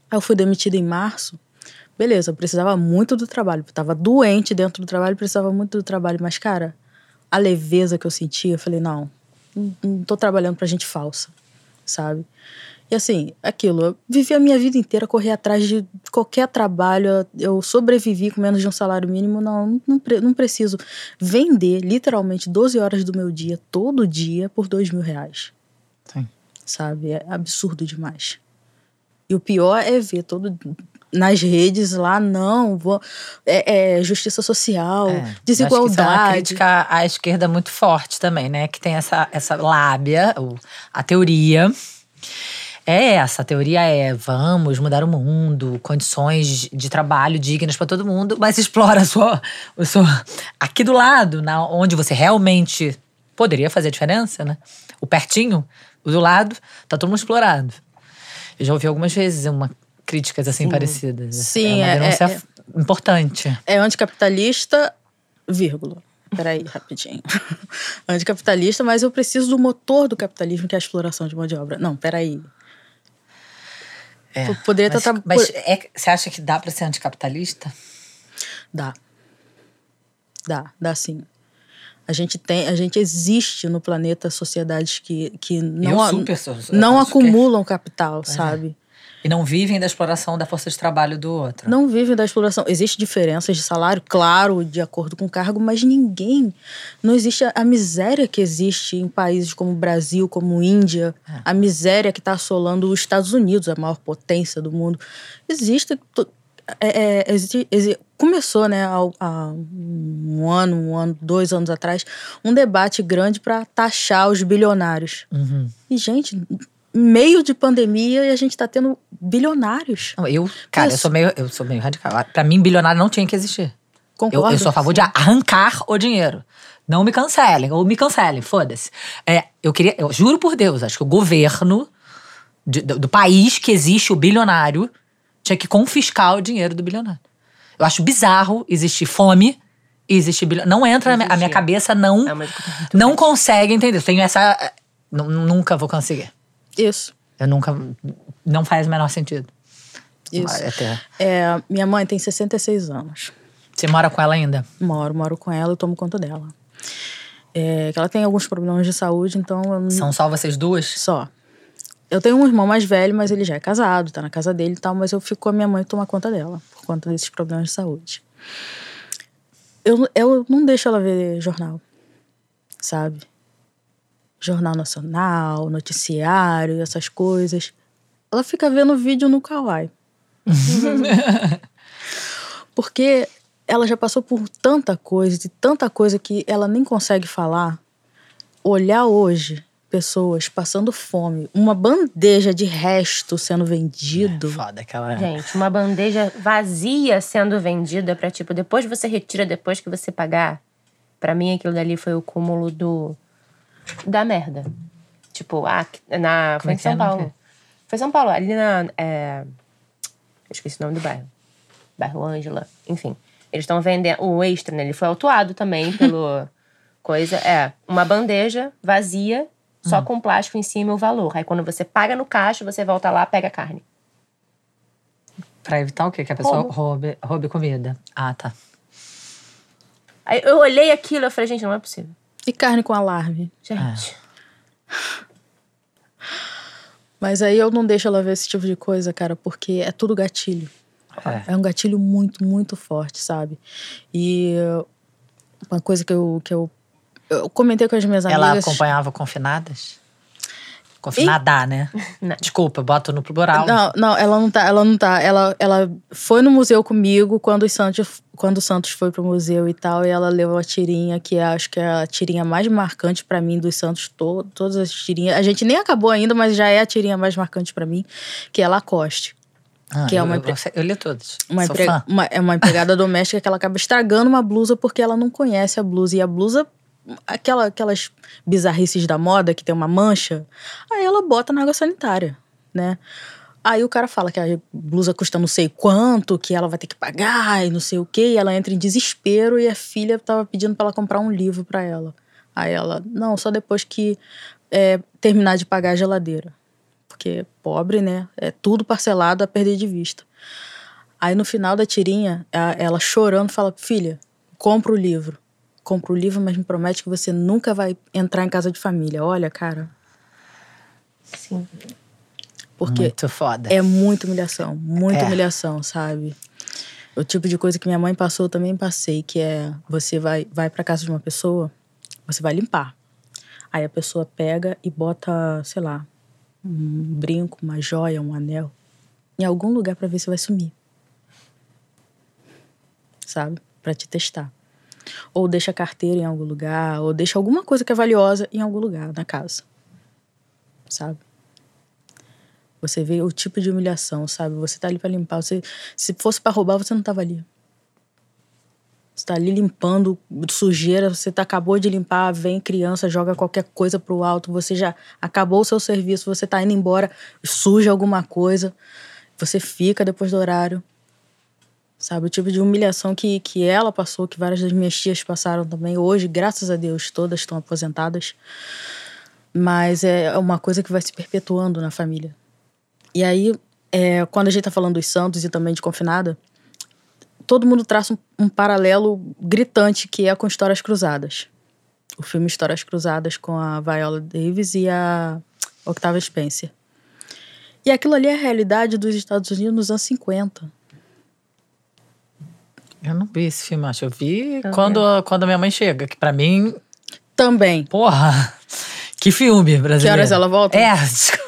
Aí eu fui demitida em março. Beleza, eu precisava muito do trabalho. Eu tava doente dentro do trabalho, precisava muito do trabalho. Mas, cara, a leveza que eu sentia, eu falei, não, não, tô trabalhando pra gente falsa, sabe? E assim, aquilo, eu vivi a minha vida inteira, correr atrás de qualquer trabalho. Eu sobrevivi com menos de um salário mínimo. Não, não, não preciso vender literalmente 12 horas do meu dia, todo dia, por dois mil reais Sim. sabe? É absurdo demais. E o pior é ver todo nas redes lá, não, vou, é, é justiça social, É, eu acho que desigualdade. É uma crítica à esquerda muito forte também, né? Que tem essa, essa lábia, a teoria. É essa, a teoria é vamos mudar o mundo, condições de trabalho dignas para todo mundo, mas explora só, seu, aqui do lado, na, onde você realmente poderia fazer a diferença, né? O pertinho, o do lado, tá todo mundo explorado. Eu já ouvi algumas vezes uma críticas assim parecidas. Sim, é uma é- denúncia é- importante. É anticapitalista, vírgula. Peraí, rapidinho. anticapitalista, mas eu preciso do motor do capitalismo, que é a exploração de mão de obra. Não, peraí. É, Poderia mas, tá- tá- mas é- você acha que dá pra ser anticapitalista? Dá. Dá, dá sim. A gente tem, a gente existe no planeta sociedades que, que não, a- não acumulam capital, sabe? E não vivem da exploração da força de trabalho do outro. Não vivem da exploração. Existem diferenças de salário, claro, de acordo com o cargo, mas ninguém. Não existe a, a miséria que existe em países como o Brasil, como Índia, É. a miséria que está assolando os Estados Unidos, a maior potência do mundo. Existe. é, é, existe- exi- começou, né, há, há um ano, um ano, dois anos atrás, um debate grande para taxar os bilionários. Uhum. E, gente, meio de pandemia e a gente está tendo bilionários. Não, Eu, cara, eu Isso. sou meio, eu sou meio radical. Pra mim, bilionário não tinha que existir. Eu, Concordo? eu sou a favor de arrancar o dinheiro. Não me cancelem, ou me cancelem, foda-se. É, eu queria, eu juro por Deus, acho que o governo de- do, do país que existe o bilionário tinha que confiscar o dinheiro do bilionário. Eu acho bizarro existir fome e existir bilionário. Não entra na minha, a minha cabeça, não, É não consegue entender. Eu tenho essa. nu- Nunca vou conseguir. Isso. Eu nunca. Não faz o menor sentido. Isso. Até- É, minha mãe tem 66 anos. Você mora com ela ainda? Moro, moro com ela e tomo conta dela. É, que ela tem alguns problemas de saúde, então não- São só vocês duas? só. Eu tenho um irmão mais velho, mas ele já é casado, tá na casa dele e tal, mas eu fico com a minha mãe tomar conta dela, por conta desses problemas de saúde. Eu, eu não deixo ela ver jornal, sabe? Jornal Nacional, noticiário, essas coisas. Ela fica vendo vídeo no Kawaii. Porque ela já passou por tanta coisa, e tanta coisa que ela nem consegue falar. Olhar hoje pessoas passando fome, uma bandeja de resto sendo vendido. Foda aquela. Gente, uma bandeja vazia sendo vendida pra, tipo, depois você retira, depois que você pagar. Pra mim, aquilo dali foi o cúmulo do. Da merda. Tipo, ah, na. Foi é em que São é? Paulo. Foi em São Paulo, ali na. É... Eu esqueci o nome do bairro. Bairro Ângela. Enfim. Eles estão vendendo. O extra, né? Ele foi autuado também pelo. coisa. É, uma bandeja vazia, Hum. só com plástico em cima e o valor. Aí quando você paga no caixa, você volta lá, pega a carne. Pra evitar o quê? Que a pessoa Roubo. roube, roube comida. Ah, tá. Aí eu olhei aquilo e falei, gente, não é possível. E carne com alarme. Gente. Mas aí eu não deixo ela ver esse tipo de coisa, cara, porque é tudo gatilho. É. É um gatilho muito, muito forte, sabe? E uma coisa que eu, que eu, eu comentei com as minhas Ela amigas. acompanhava confinadas? Confinada, né? Não. Desculpa, eu boto no plural. Não, não, ela não tá, ela não tá. Ela, ela foi no museu comigo quando o Santos, quando o Santos foi pro museu e tal, e ela levou a tirinha, que é, acho que é a tirinha mais marcante pra mim dos Santos, to, todas as tirinhas. A gente nem acabou ainda, mas já é a tirinha mais marcante pra mim, que é Lacoste. Ah, que é eu, uma eu, empre- eu li todos. Uma, empre- uma- é uma empregada doméstica que ela acaba estragando uma blusa porque ela não conhece a blusa. E a blusa, aquela, aquelas bizarrices da moda que tem uma mancha, aí ela bota na água sanitária, né? Aí o cara fala que a blusa custa não sei quanto, que ela vai ter que pagar e não sei o quê. E ela entra em desespero e a filha tava pedindo pra ela comprar um livro pra ela. Aí ela, não, só depois que é, terminar de pagar a geladeira. Porque pobre, né? É tudo parcelado a perder de vista. Aí no final da tirinha, ela chorando fala: Filha, compra o livro. Compra o livro, mas me promete que você nunca vai entrar em casa de família. Olha, cara, Sim. porque Muito foda. é muita humilhação, muita É. humilhação, sabe? O tipo de coisa que minha mãe passou, eu também passei, que é você vai, vai pra casa de uma pessoa, você vai limpar. Aí a pessoa pega e bota, sei lá, um brinco, uma joia, um anel, em algum lugar pra ver se vai sumir. Sabe? Pra te testar. Ou deixa a carteira em algum lugar, ou deixa alguma coisa que é valiosa em algum lugar na casa. Sabe? Você vê o tipo de humilhação, sabe? Você tá ali pra limpar. Você, se fosse pra roubar, você não tava ali. Você tá ali limpando sujeira, você tá, acabou de limpar, vem criança, joga qualquer coisa pro alto, você já acabou o seu serviço, você tá indo embora, suja alguma coisa, você fica depois do horário. Sabe, o tipo de humilhação que, que ela passou, que várias das minhas tias passaram também. Hoje, graças a Deus, todas estão aposentadas. Mas é uma coisa que vai se perpetuando na família. E aí, é, quando a gente tá falando dos santos e também de confinada, todo mundo traça um, um paralelo gritante que é com Histórias Cruzadas. O filme Histórias Cruzadas com a Viola Davis e a Octavia Spencer. E aquilo ali é a realidade dos Estados Unidos nos anos 50. Eu não vi esse filme, acho. Eu vi Eu quando, quando a minha mãe chega, que pra mim, Também. porra, que filme brasileiro. Que horas ela volta? É, desculpa.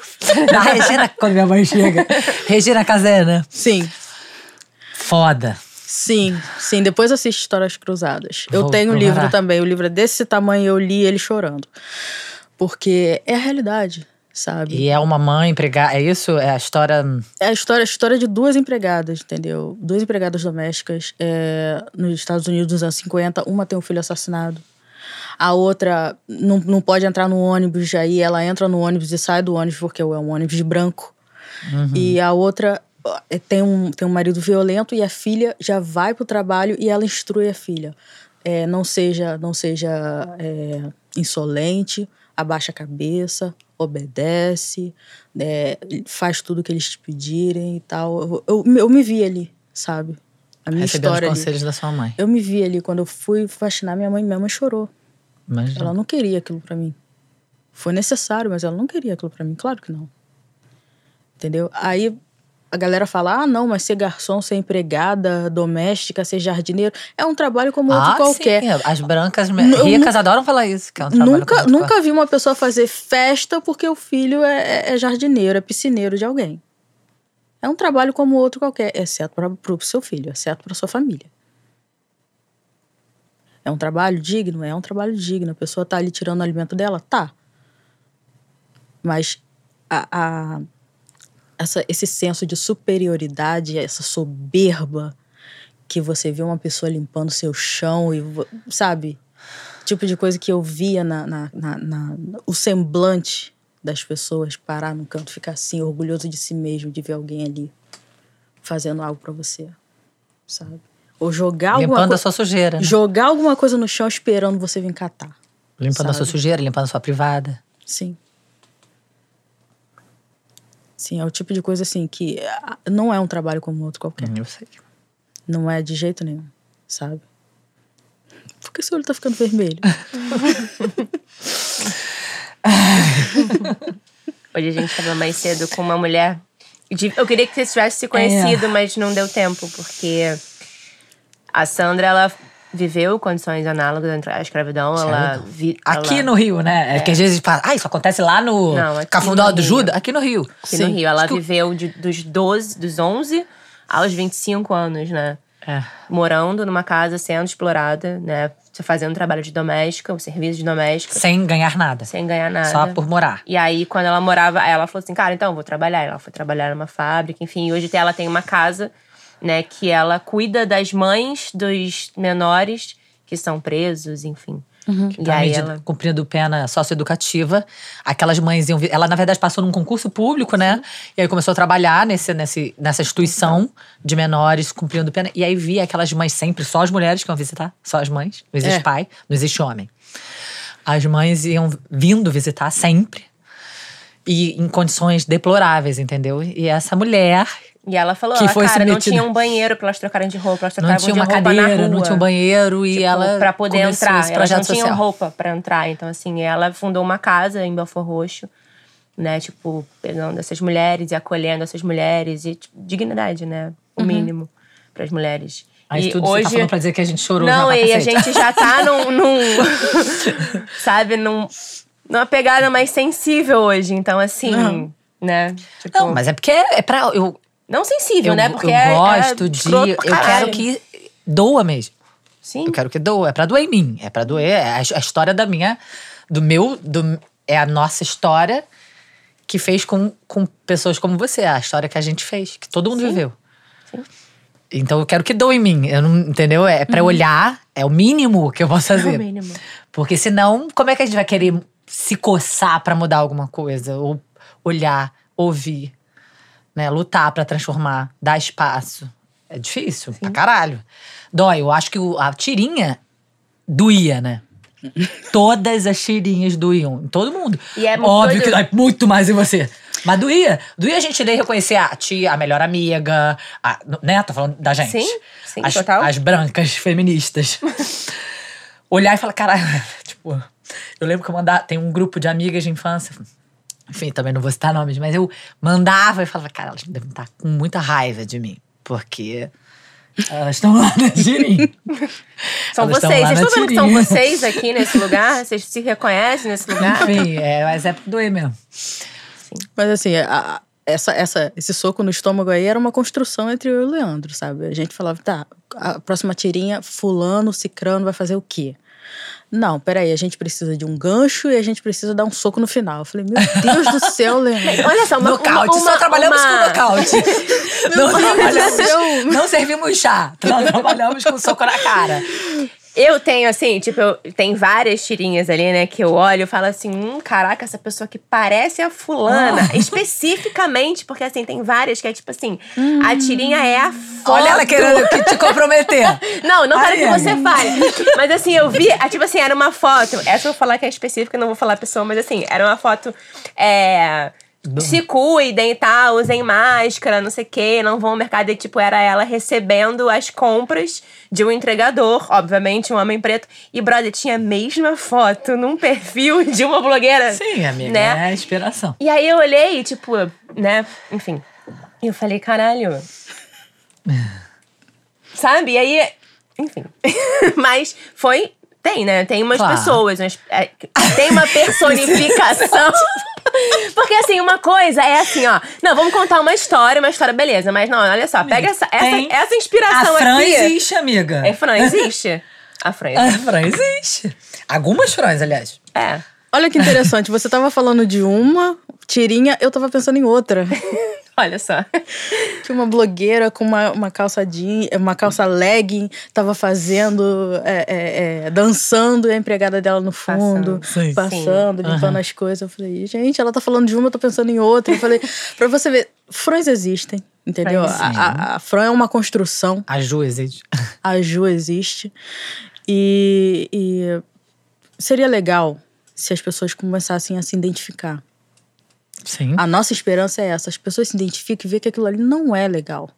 Da Regina, quando minha mãe chega. Regina Casé, né? Sim, Foda. sim, sim. Depois assiste Histórias Cruzadas. Eu Vou tenho o livro também. O livro é desse tamanho, eu li ele chorando. Porque é a realidade, sabe? E é uma mãe empregada. É isso? É a história. É a história, a história de duas empregadas, entendeu? Duas empregadas domésticas é, nos Estados Unidos nos anos 50. Uma tem um filho assassinado. A outra não, não pode entrar no ônibus, aí ela entra no ônibus e sai do ônibus porque é um ônibus de branco. E a outra é, tem um, tem um marido violento e a filha já vai pro trabalho e ela instrui a filha. É, não seja, não seja é, insolente, abaixa a cabeça, obedece, é, faz tudo que eles te pedirem e tal. Eu, eu, eu me vi ali, sabe? A minha Recebendo os história ali. conselhos da sua mãe. Eu me vi ali, quando eu fui faxinar, minha mãe, minha mãe chorou. Mas Ela não queria aquilo pra mim. Foi necessário, mas ela não queria aquilo pra mim. Claro que não. Entendeu? Aí a galera fala: ah, não, mas ser garçom, ser empregada doméstica, ser jardineiro, é um trabalho como outro ah, qualquer. sim. As brancas eu ricas adoram falar isso, que é um trabalho Nunca, nunca vi uma pessoa fazer festa porque o filho é, é- é jardineiro, é piscineiro de alguém. É um trabalho como outro qualquer, exceto para o seu filho, exceto para sua família. É um trabalho digno? É um trabalho digno. A pessoa tá ali tirando o alimento dela? Tá. Mas a, a- essa, esse senso de superioridade, essa soberba que você vê uma pessoa limpando seu chão e, sabe? Tipo de coisa que eu via na, na, na- na- o semblante das pessoas parar no canto, ficar assim, orgulhoso de si mesmo, de ver alguém ali fazendo algo pra você, sabe? Ou jogar alguma Limpando a coisa. sua sujeira. né? Jogar alguma coisa no chão esperando você vir catar. Limpando a sua sabe? sujeira, limpando a sua privada. Sim. Sim, é o tipo de coisa assim que ah, não é um trabalho como outro qualquer. Hum, Eu sei. Não é de jeito nenhum, sabe? Por que seu olho tá ficando vermelho? Hoje a gente tava mais cedo com uma mulher. de- Eu queria que vocês tivessem se conhecido, mas não deu tempo, porque a Sandra, ela viveu condições análogas à escravidão. Ela, Sério? vi, Aqui ela- no Rio, né? É que às vezes fala, ah, isso acontece lá no Não, Cafundó no do. Judas. Aqui no Rio. Aqui no Sim. Rio. Ela Acho que- viveu de- dos 12, dos 11 aos 25 anos, né? É. Morando numa casa, sendo explorada, né? Fazendo trabalho de doméstica, o serviço de doméstica, Sem ganhar nada. sem ganhar nada. Só por morar. E aí, quando ela morava, ela falou assim, cara, então, eu vou trabalhar. Ela foi trabalhar numa fábrica, enfim. Hoje ela tem uma casa, né, que ela cuida das mães dos menores que são presos, enfim. E Tá aí ela... cumprindo pena socioeducativa. Aquelas mães iam. Ela, na verdade, passou num concurso público, né? E aí começou a trabalhar nesse, nesse, nessa instituição de menores cumprindo pena. E aí via aquelas mães sempre, só as mulheres que iam visitar, só as mães. Não existe É. pai, não existe homem. As mães iam vindo visitar sempre. E em condições deploráveis, entendeu? E essa mulher E ela falou, Que ah, foi cara, não submetida. tinha um banheiro pra elas trocarem de roupa, elas não trocavam tinha de uma roupa na cadeira, rua. não tinha um banheiro. e Tipo, ela. pra poder entrar. Elas não tinham roupa pra entrar. Então, assim, ela fundou uma casa em Belfor Roxo, né? Tipo, pegando essas mulheres e acolhendo essas mulheres. E, tipo, dignidade, né? O mínimo pras mulheres. Aí e tudo você hoje... tá falando pra dizer que a gente chorou Não, e a gente já tá num. num sabe, num, numa pegada mais sensível hoje. Então, assim, Não. né? Tipo, Não, mas é porque é pra. Eu, Não sensível, eu, né? Porque eu é- é gosto de. escroto pra Eu quero que doa mesmo. Sim. Eu quero que doa. É pra doer em mim. É pra doer. É a, a história da minha. Do meu. Do, é a nossa história que fez com, com pessoas como você. A história que a gente fez, que todo mundo viveu. Sim. Então eu quero que doa em mim. Eu não, entendeu? É pra olhar. É o mínimo que eu posso É fazer. o mínimo. Porque senão, como é que a gente vai querer se coçar pra mudar alguma coisa? Ou olhar, ouvir, né? Lutar pra transformar, dar espaço. É difícil, pra caralho. Dói. Eu acho que o- a tirinha doía, né? Todas as tirinhas doíam. Em todo mundo. E é muito Óbvio doido. que dói muito mais em você. Mas doía. Doía a gente e reconhecer a tia, a melhor amiga. A, né? Tô falando da gente. Sim, sim, as, total. As brancas feministas. Olhar e falar, caralho, tipo. Eu lembro que eu mandava. Tem um grupo de amigas de infância. Enfim, também não vou citar nomes, mas eu mandava e falava, cara, elas devem estar com muita raiva de mim. Porque elas estão lá na tirinha. São Elas vocês. Vocês estão vendo que são vocês aqui nesse lugar? Vocês se reconhecem nesse lugar? Enfim, é, mas é pra doer mesmo. Mas assim, a- essa, essa, esse soco no estômago aí era uma construção entre eu e o Leandro, sabe? A gente falava, tá, a próxima tirinha, fulano, cicrano vai fazer o quê? Não, peraí, a gente precisa de um gancho e a gente precisa dar um soco no final. Eu falei, meu Deus do céu, Leandro. Olha só, uma, nocaute, uma, só trabalhamos uma- com nocaute. não, Deus trabalhamos, não servimos chá, tra- trabalhamos com soco na cara. Eu tenho, assim, tipo, eu, tem várias tirinhas ali, né, que eu olho e falo assim, hum, caraca, essa pessoa que parece a fulana. Ah. Especificamente, porque, assim, tem várias que é tipo assim, a tirinha é a foto. Olha ela querendo que te comprometer. Não, não quero Ai, que você fale. Mas assim, eu vi, ah, tipo assim, era uma foto. Essa eu vou falar que é específica, não vou falar a pessoa, mas assim, era uma foto é, se cuidem e tal, usem máscara, não sei o quê, não vão ao mercado. E, tipo, era ela recebendo as compras de um entregador, obviamente, um homem preto. E, brother, tinha a mesma foto num perfil de uma blogueira. Sim, amiga, Né? é inspiração. E aí eu olhei, tipo, né, enfim. E eu falei, caralho. Sabe? E aí, enfim. Mas foi. Tem, né? Tem umas Claro. pessoas. é, tem uma personificação. Porque assim, uma coisa é assim, ó. Não, vamos contar uma história, uma história, beleza. Mas não, olha só, pega essa, essa, Tem. essa A inspiração Fran aqui. existe, amiga. É, Fran, existe. A Fran A existe. Fran existe. Algumas Frans, aliás. É. Olha que interessante, você tava falando de uma tirinha, eu tava pensando em outra. Olha só. Tinha uma blogueira com uma, uma calça jeans, uma calça legging, tava fazendo, é, é, é, dançando e a empregada dela no fundo, Passando. Sim. passando, limpando as coisas. Eu falei, gente, ela tá falando de uma, eu tô pensando em outra. Eu falei, pra você ver, frões existem, entendeu? A, a, a Fran é uma construção, A Ju existe. a Ju existe. E, e seria legal se as pessoas começassem a se identificar. Sim. A nossa esperança é essa. As pessoas se identificam e vê que aquilo ali não é legal.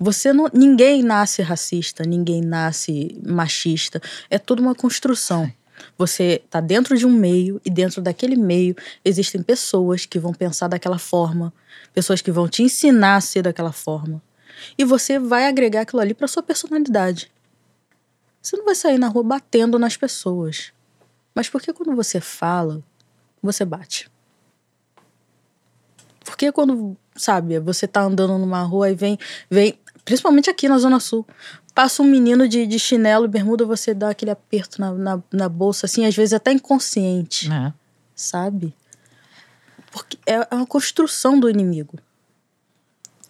Você não, ninguém nasce racista, ninguém nasce machista. É tudo uma construção. Você está dentro de um meio e dentro daquele meio existem pessoas que vão pensar daquela forma, pessoas que vão te ensinar a ser daquela forma. E você vai agregar aquilo ali para sua personalidade. Você não vai sair na rua batendo nas pessoas. Mas por que quando você fala, você bate? Porque quando, sabe, você tá andando numa rua e vem, vem, principalmente aqui na Zona Sul, passa um menino de, de chinelo e bermuda, você dá aquele aperto na, na, na bolsa, assim, às vezes até inconsciente, É. sabe? Porque é é uma construção do inimigo.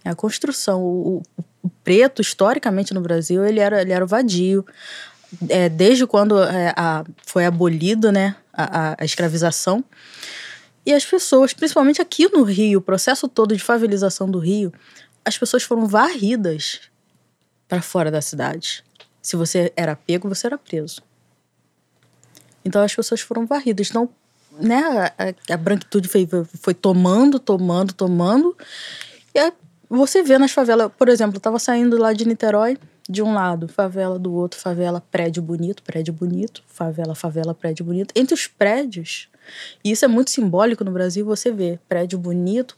É a construção. O, o- o preto, historicamente no Brasil, ele era, ele era o vadio. É, desde quando é, a- foi abolido né, a, a- escravização. E as pessoas, principalmente aqui no Rio, o processo todo de favelização do Rio, as pessoas foram varridas para fora da cidade. Se você era pego, você era preso. Então as pessoas foram varridas. Então, né, a, a- branquitude foi, foi tomando, tomando, tomando. E você vê nas favelas, por exemplo, eu tava saindo lá de Niterói, de um lado, favela do outro, favela, prédio bonito, prédio bonito, favela, favela, prédio bonito. Entre os prédios, e isso é muito simbólico no Brasil, você vê prédio bonito,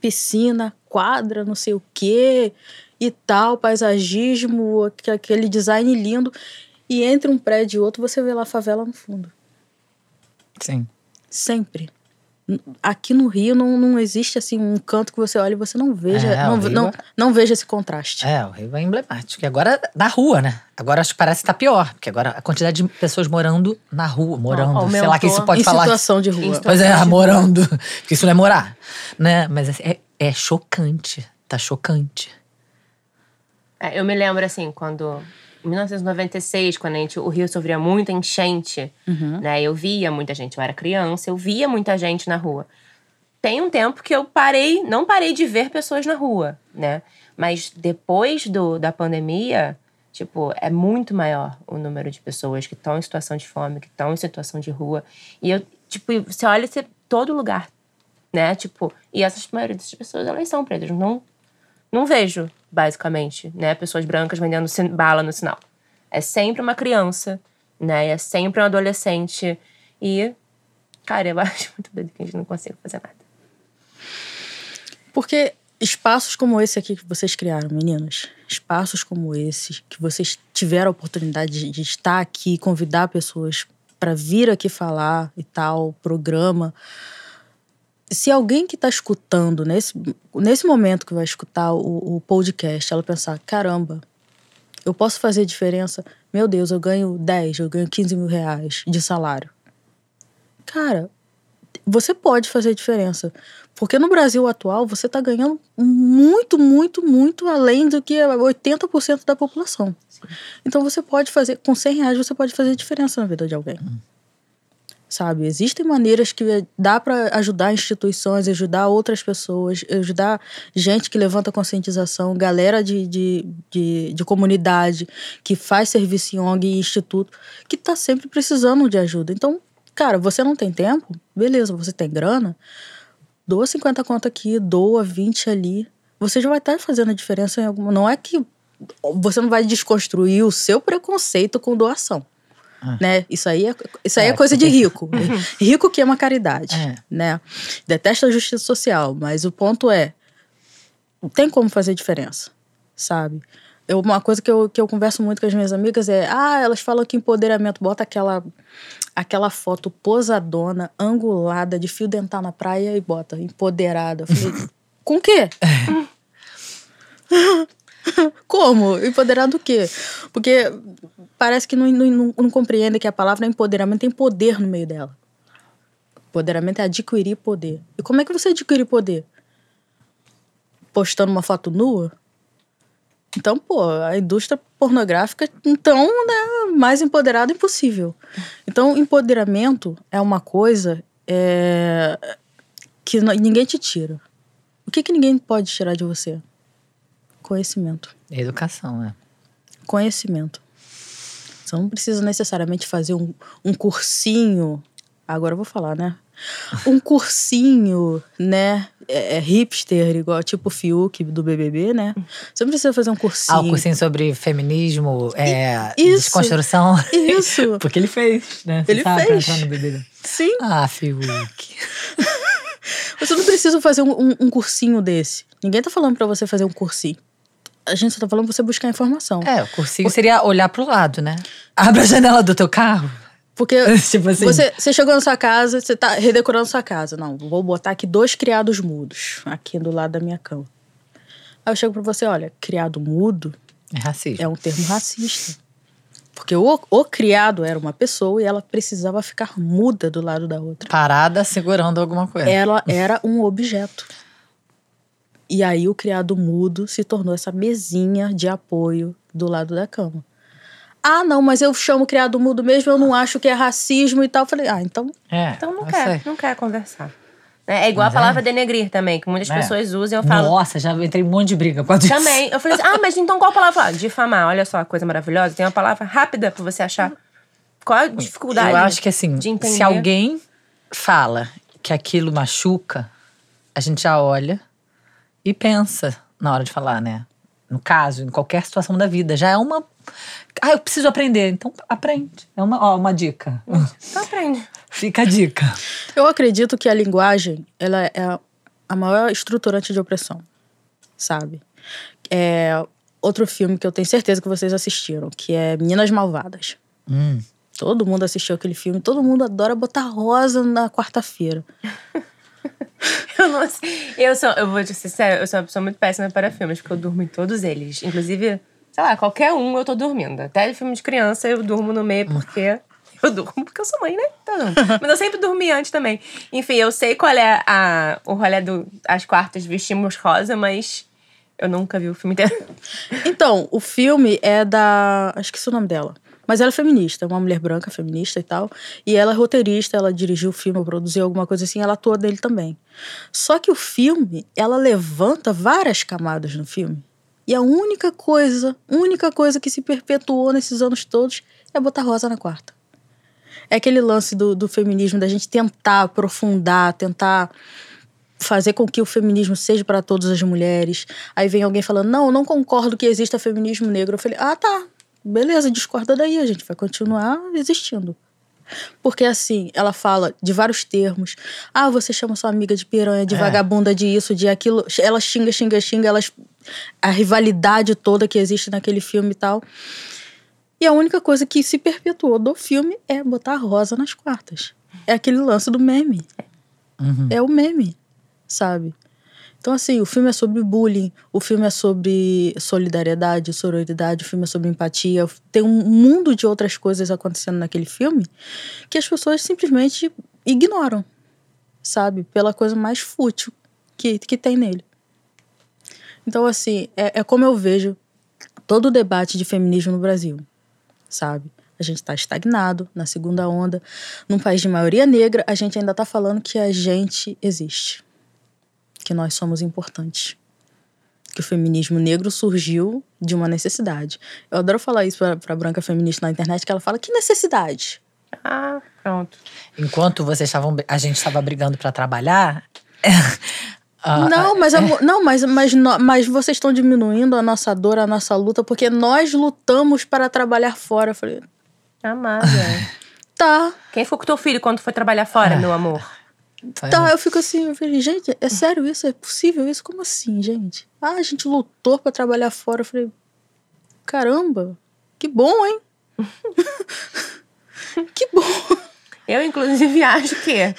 piscina, quadra, não sei o quê e tal, paisagismo, aque- aquele design lindo. E entre um prédio e outro, você vê lá a favela no fundo. Sim. Sempre. Aqui no Rio não, não existe assim um canto que você olha e você não veja, É, não, não, é- não veja esse contraste. É, o Rio é emblemático. E agora na rua, né? Agora acho que parece que tá pior. Porque agora a quantidade de pessoas morando na rua, morando. sei lá aumentou. que isso pode em falar. situação de rua. Pois é, morando. Porque isso não é morar, né? Mas assim, é, é chocante. Tá chocante. É, eu me lembro, assim, quando. Em 1996, quando a gente, o Rio sofria muita enchente, né? Eu via muita gente, eu era criança, eu via muita gente na rua. Tem um tempo que eu parei, não parei de ver pessoas na rua, né? Mas depois do, da pandemia, tipo, é muito maior o número de pessoas que estão em situação de fome, que estão em situação de rua. E eu, tipo, você olha você, todo lugar, né? Tipo, e essas maioria dessas pessoas, elas são pretas, não não vejo, basicamente, né? Pessoas brancas vendendo bala no sinal. É sempre uma criança, né? É sempre um adolescente. E, cara, eu acho muito doido que a gente não consiga fazer nada. Porque espaços como esse aqui que vocês criaram, meninas, espaços como esse, que vocês tiveram a oportunidade de, de estar aqui, convidar pessoas para vir aqui falar e tal, programa. Se alguém que está escutando nesse, nesse momento que vai escutar o, o podcast, ela pensar: caramba, eu posso fazer diferença? Meu Deus, eu ganho 10, eu ganho 15 mil reais de salário. Cara, você pode fazer diferença. Porque no Brasil atual, você está ganhando muito, muito, muito além do que 80% da população. Então você pode fazer, com 100 reais, você pode fazer diferença na vida de alguém. Sabe? Existem maneiras que dá para ajudar instituições, ajudar outras pessoas, ajudar gente que levanta conscientização, galera de, de, de, de comunidade, que faz serviço em ONG e instituto, que está sempre precisando de ajuda. Então, cara, você não tem tempo? Beleza, você tem grana? doa 50 conto aqui, doa 20 ali. Você já vai estar fazendo a diferença em alguma. Não é que você não vai desconstruir o seu preconceito com doação. Né? Isso aí é, isso aí é, É, coisa de rico. rico que ama caridade. É. Né? Detesta a justiça social. Mas o ponto é: tem como fazer diferença, sabe? Eu, uma coisa que eu, que eu converso muito com as minhas amigas é: ah, elas falam que empoderamento, bota aquela, aquela foto posadona, angulada, de fio dental na praia e bota empoderada. Eu falei: com o quê? Como? Empoderado do quê? Porque parece que não, não, não, compreende que a palavra empoderamento tem poder no meio dela. Empoderamento é adquirir poder. E como é que você adquire poder? Postando uma foto nua? Então, pô, a indústria pornográfica, então, né, mais empoderada impossível. Então, empoderamento é uma coisa é, que ninguém te tira. O que, que ninguém pode tirar de você? Conhecimento. Educação, né? Conhecimento. Você não precisa necessariamente fazer um, um cursinho. Agora eu vou falar, né? Um cursinho, né? É, é hipster, igual tipo Fiuk do BBB, né? Você não precisa fazer um cursinho. Ah, o cursinho sobre feminismo, é, Isso. desconstrução. Isso. Porque ele fez, né? Você Ele sabe, pra fez. entrar no BBB. Sim. Ah, Fiuk. Você não precisa fazer um, um- um cursinho desse. Ninguém tá falando pra você fazer um cursinho. A gente só tá falando você buscar informação. É, o cursinho seria olhar pro lado, né? Abre a janela do teu carro. Porque tipo assim. Você, você chegou na sua casa, você tá redecorando sua casa. Não, vou botar aqui dois criados mudos aqui do lado da minha cama. Aí eu chego pra você, olha, criado mudo É racismo. é um termo racista. Porque o, o criado era uma pessoa e ela precisava ficar muda do lado da outra. Parada segurando alguma coisa. Ela era um objeto. E aí o criado mudo se tornou essa mesinha de apoio do lado da cama. Ah, não, mas eu chamo criado mudo mesmo, eu não acho que é racismo e tal. Eu falei, ah, então É, Então não quer, sei. não quer conversar. É igual Mas a palavra é. denegrir também, que muitas É. pessoas usam. Eu falo, Nossa, já entrei em um monte de briga com a Também. Eu falei assim, ah, mas então qual palavra? Ah, difamar. Olha só, coisa maravilhosa. Tem uma palavra rápida pra você achar. Qual a dificuldade? Eu acho que assim, se alguém fala que aquilo machuca, a gente já olha e pensa na hora de falar, né? No caso, em qualquer situação da vida, já é uma. Ah, eu preciso aprender. Então aprende. É uma, ó, uma dica. Então aprende. Fica a dica. Eu acredito que a linguagem ela é a maior estruturante de opressão, sabe? É outro filme que eu tenho certeza que vocês assistiram, que é Meninas Malvadas. Hum. Todo mundo assistiu aquele filme, todo mundo adora botar rosa na quarta-feira. Eu não sei. Eu sou, eu vou te ser sério, eu sou uma pessoa muito péssima para filmes, porque eu durmo em todos eles. Inclusive, sei lá, qualquer um eu tô dormindo. Até filme de criança eu durmo no meio porque. Eu durmo porque eu sou mãe, né? Então, mas eu sempre dormi antes também. Enfim, eu sei qual é a, o rolê do As Quartas Vestimos Rosa, mas eu nunca vi o filme inteiro. Então, o filme é da. Acho que é o nome dela. Mas ela é feminista, uma mulher branca feminista e tal. E ela é roteirista, ela dirigiu o filme, produziu alguma coisa assim, ela atua nele também. Só que o filme, ela levanta várias camadas no filme. E a única coisa, única coisa que se perpetuou nesses anos todos é botar rosa na quarta. É aquele lance do, do feminismo, da gente tentar aprofundar, tentar fazer com que o feminismo seja para todas as mulheres. Aí vem alguém falando: não, não concordo que exista feminismo negro. Eu falei: ah, tá, beleza, discorda daí, a gente vai continuar existindo. Porque assim, ela fala de vários termos. Ah, você chama sua amiga de piranha, de É. vagabunda, de isso, de aquilo. Ela xinga, xinga, xinga, elas, a rivalidade toda que existe naquele filme e tal. E a única coisa que se perpetuou do filme é botar rosa nas quartas. É aquele lance do meme. Uhum. É o meme, sabe? Então, assim, o filme é sobre bullying, o filme é sobre solidariedade, sororidade, o filme é sobre empatia. Tem um mundo de outras coisas acontecendo naquele filme que as pessoas simplesmente ignoram, sabe? Pela coisa mais fútil que, que tem nele. Então, assim, é, é como eu vejo todo o debate de feminismo no Brasil, sabe? A gente está estagnado na segunda onda. Num país de maioria negra, a gente ainda está falando que a gente existe. Que nós somos importantes. Que o feminismo negro surgiu de uma necessidade. Eu adoro falar isso pra, pra branca feminista na internet, que ela fala, que necessidade? Ah, pronto. Enquanto vocês estavam, a gente estava brigando pra trabalhar, Ah, não, mas, amor, não, mas, mas, mas vocês estão diminuindo a nossa dor, a nossa luta, porque nós lutamos para trabalhar fora. Eu falei, Amada. tá, Quem ficou com teu filho quando foi trabalhar fora, meu amor? Tá. Eu fico assim, eu falei, gente, é sério isso? É possível isso? Como assim, gente? Ah, a gente lutou para trabalhar fora. Eu falei, caramba, que bom, hein? que bom. Eu, inclusive, acho que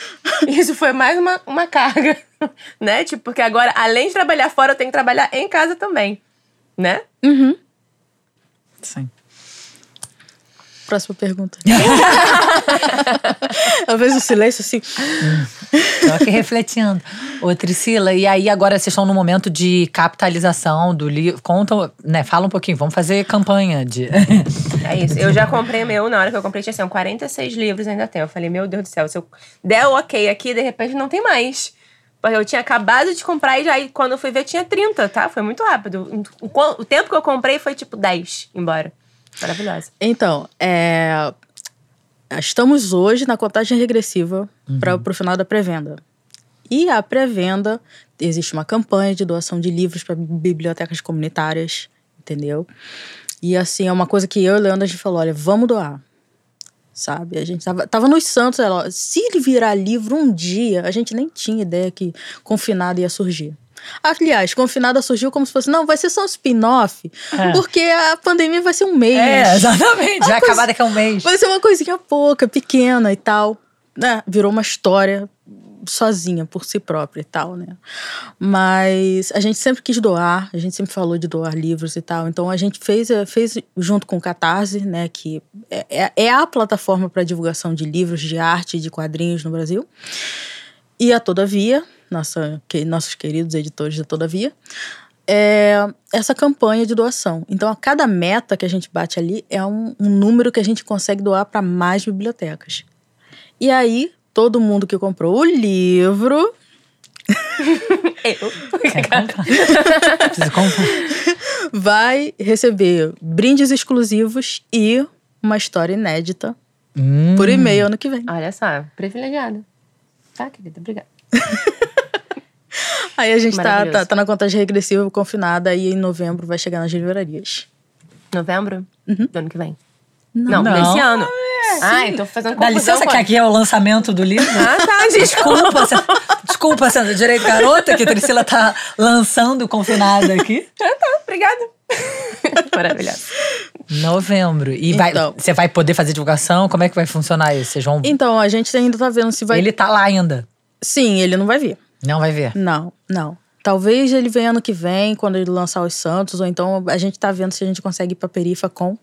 isso foi mais uma, uma carga, né? Tipo, porque agora, além de trabalhar fora, eu tenho que trabalhar em casa também, né? Uhum. Sim. Próxima pergunta. vejo o silêncio assim. Tô aqui refletindo. Ô, Tricila, e aí agora vocês estão no momento de capitalização do livro. Conta, né? Fala um pouquinho, vamos fazer campanha de. É isso. Eu já comprei meu, na hora que eu comprei, tinha assim, 46 livros ainda tem. Eu falei, meu Deus do céu, se eu der o ok aqui, de repente não tem mais. Porque eu tinha acabado de comprar e já aí, quando eu fui ver tinha 30, tá? Foi muito rápido. O tempo que eu comprei foi tipo 10 embora. Maravilhosa. Então, é, estamos hoje na contagem regressiva para o final da pré-venda. E a pré-venda, existe uma campanha de doação de livros para bibliotecas comunitárias, entendeu? E assim, é uma coisa que eu e o Leandro a gente falou: olha, vamos doar. Sabe? A gente tava, tava nos Santos, ela, se ele virar livro um dia, a gente nem tinha ideia que confinado ia surgir. Aliás, confinada surgiu como se fosse, não, vai ser só um spin-off, porque a pandemia vai ser um mês. É, exatamente. Vai acabar daqui a um mês. Vai ser uma coisinha pouca, pequena e tal. Né? Virou uma história sozinha, por si própria e tal, né? Mas a gente sempre quis doar, a gente sempre falou de doar livros e tal. Então a gente fez, eh, fez junto com o Catarse, né? Que é, é- é a plataforma para divulgação de livros, de arte de quadrinhos no Brasil. E a Todavia, nossa, que, nossos queridos editores da Todavia, é essa campanha de doação. Então, a cada meta que a gente bate ali é um, um número que a gente consegue doar para mais bibliotecas. E aí, todo mundo que comprou o livro Eu. Preciso comprar. vai receber brindes exclusivos e uma história inédita Hum. por e-mail ano que vem. Olha só, privilegiada. Tá, querida? Obrigada. Aí a gente tá, Maravilhoso. tá, tá na contagem regressiva, confinada, e em novembro vai chegar nas livrarias. Novembro Uhum. do ano que vem? Não, Não. desse ano. Ai, tô fazendo Dá confusão licença com- que aqui é o lançamento do livro. Ah, tá, Desculpa, desculpa. Sandra- desculpa, Sandra, direito garota, que a Priscila tá lançando confinada aqui. Ah, tá, obrigada. Maravilhosa. Novembro. E vai, Então. você vai poder fazer divulgação? Como é que vai funcionar isso? Vocês vão. Então, a gente ainda tá vendo se vai. Ele tá lá ainda. Sim, ele não vai vir. Não vai ver. Não, não. Talvez ele venha ano que vem, quando ele lançar os Santos, ou então a gente tá vendo se a gente consegue ir pra Perifa com.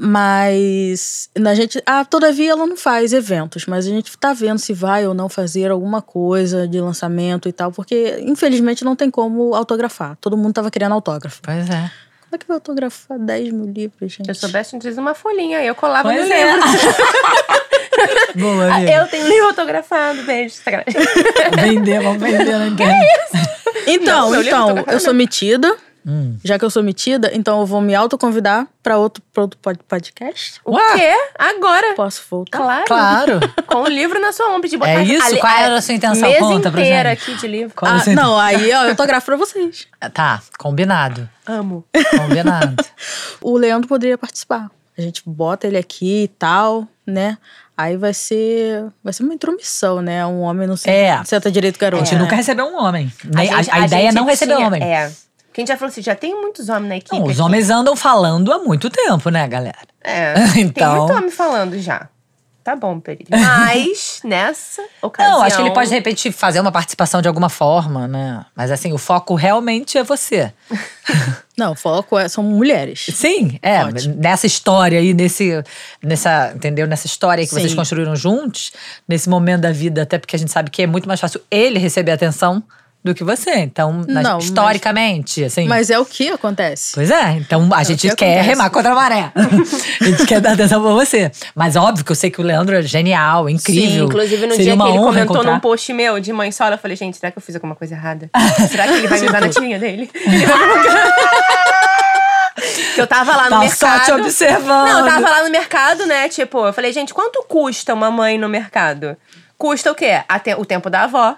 Mas a gente. Ah, todavia ela não faz eventos, mas a gente tá vendo se vai ou não fazer alguma coisa de lançamento e tal, porque infelizmente não tem como autografar. Todo mundo tava querendo autógrafo. Pois é. Como é que vai autografar 10 mil livros, gente? Se eu soubesse, não precisa uma folhinha. Eu colava Pois no é. livro. Boa, Ah, amiga. eu tenho livro autografado. Beijo. sacanagem. Vender, vamos vender na internet. Então, Não, meu livro então, eu sou metida. Hum. Já que eu sou metida, então eu vou me autoconvidar pra outro, pra outro pod- podcast. O Ué? quê? Agora? Posso voltar? Claro. Claro. Com o livro na sua mão. Pedir botar É isso? ali- Qual era a sua intenção? Mesa Conta pra inteira gente. aqui de livro. Qual Ah, você- não, aí ó, eu autografo pra vocês. Tá, combinado. Amo. Combinado. O Leandro poderia participar. A gente bota ele aqui e tal, né? Aí vai ser, vai ser uma intromissão, né? Um homem não senta, É. senta direito A garoto. gente nunca recebeu um homem. A, gente- a ideia é não receber tinha- homem. É. Porque a gente já falou assim, já tem muitos homens na equipe. Não, os aqui. homens andam falando há muito tempo, né, galera? É. Então- Tem muito homem falando já. Tá bom, Perilha. Mas, nessa ocasião... Não, acho que ele pode, de repente, fazer uma participação de alguma forma, né? Mas assim, o foco realmente é você. Não, o foco é, são mulheres. Sim, é. Ótimo. Nessa história aí, nesse, nessa, entendeu? Nessa história que vocês Sim. construíram juntos, nesse momento da vida, até porque a gente sabe que é muito mais fácil ele receber atenção do que você. Então, Não, mas- historicamente, assim. Mas é o que acontece. Pois é, então a gente que quer acontece. remar contra a maré. a gente quer dar atenção pra você. Mas óbvio que eu sei que o Leandro é genial, incrível. Sim, inclusive no Seria dia que ele comentou encontrar. num post meu de mãe solo, eu falei, gente, será que eu fiz alguma coisa errada? será que ele vai me usar na tirinha dele? Ele vai eu tava lá no mercado. só te observando. Não, eu tava lá no mercado, né? Tipo, eu falei, gente, quanto custa uma mãe no mercado? Custa o quê? Te- o tempo da avó,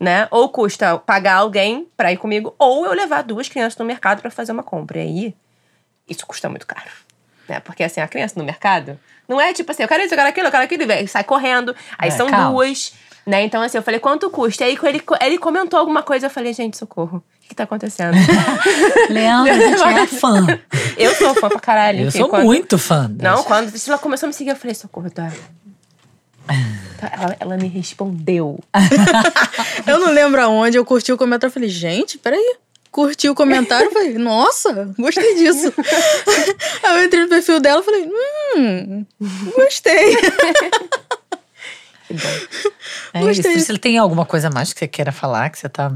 né? Ou custa pagar alguém pra ir comigo, ou eu levar duas crianças no mercado pra fazer uma compra. E aí, isso custa muito caro. Né? Porque assim, a criança no mercado não é tipo assim, eu quero isso, eu quero aquilo, eu quero aquilo, e sai correndo. Aí É, são caos. duas. Né? Então, assim, eu falei, quanto custa? E aí ele, ele comentou alguma coisa, eu falei, gente, socorro. O que, que tá acontecendo? Leandro, a gente é fã. eu sou fã pra caralho. Eu enfim, sou quando- muito fã. Não, quando ela começou a me seguir, eu falei, socorro, tá. Tá, Ela, ela me respondeu. Eu não lembro aonde, eu curti o comentário. Eu falei, gente, peraí. Curti o comentário, eu falei, nossa, gostei disso. Aí eu entrei no perfil dela e falei, hum, gostei. Que bom. É Gostei. isso. Você tem alguma coisa mais que você queira falar? Que você tá.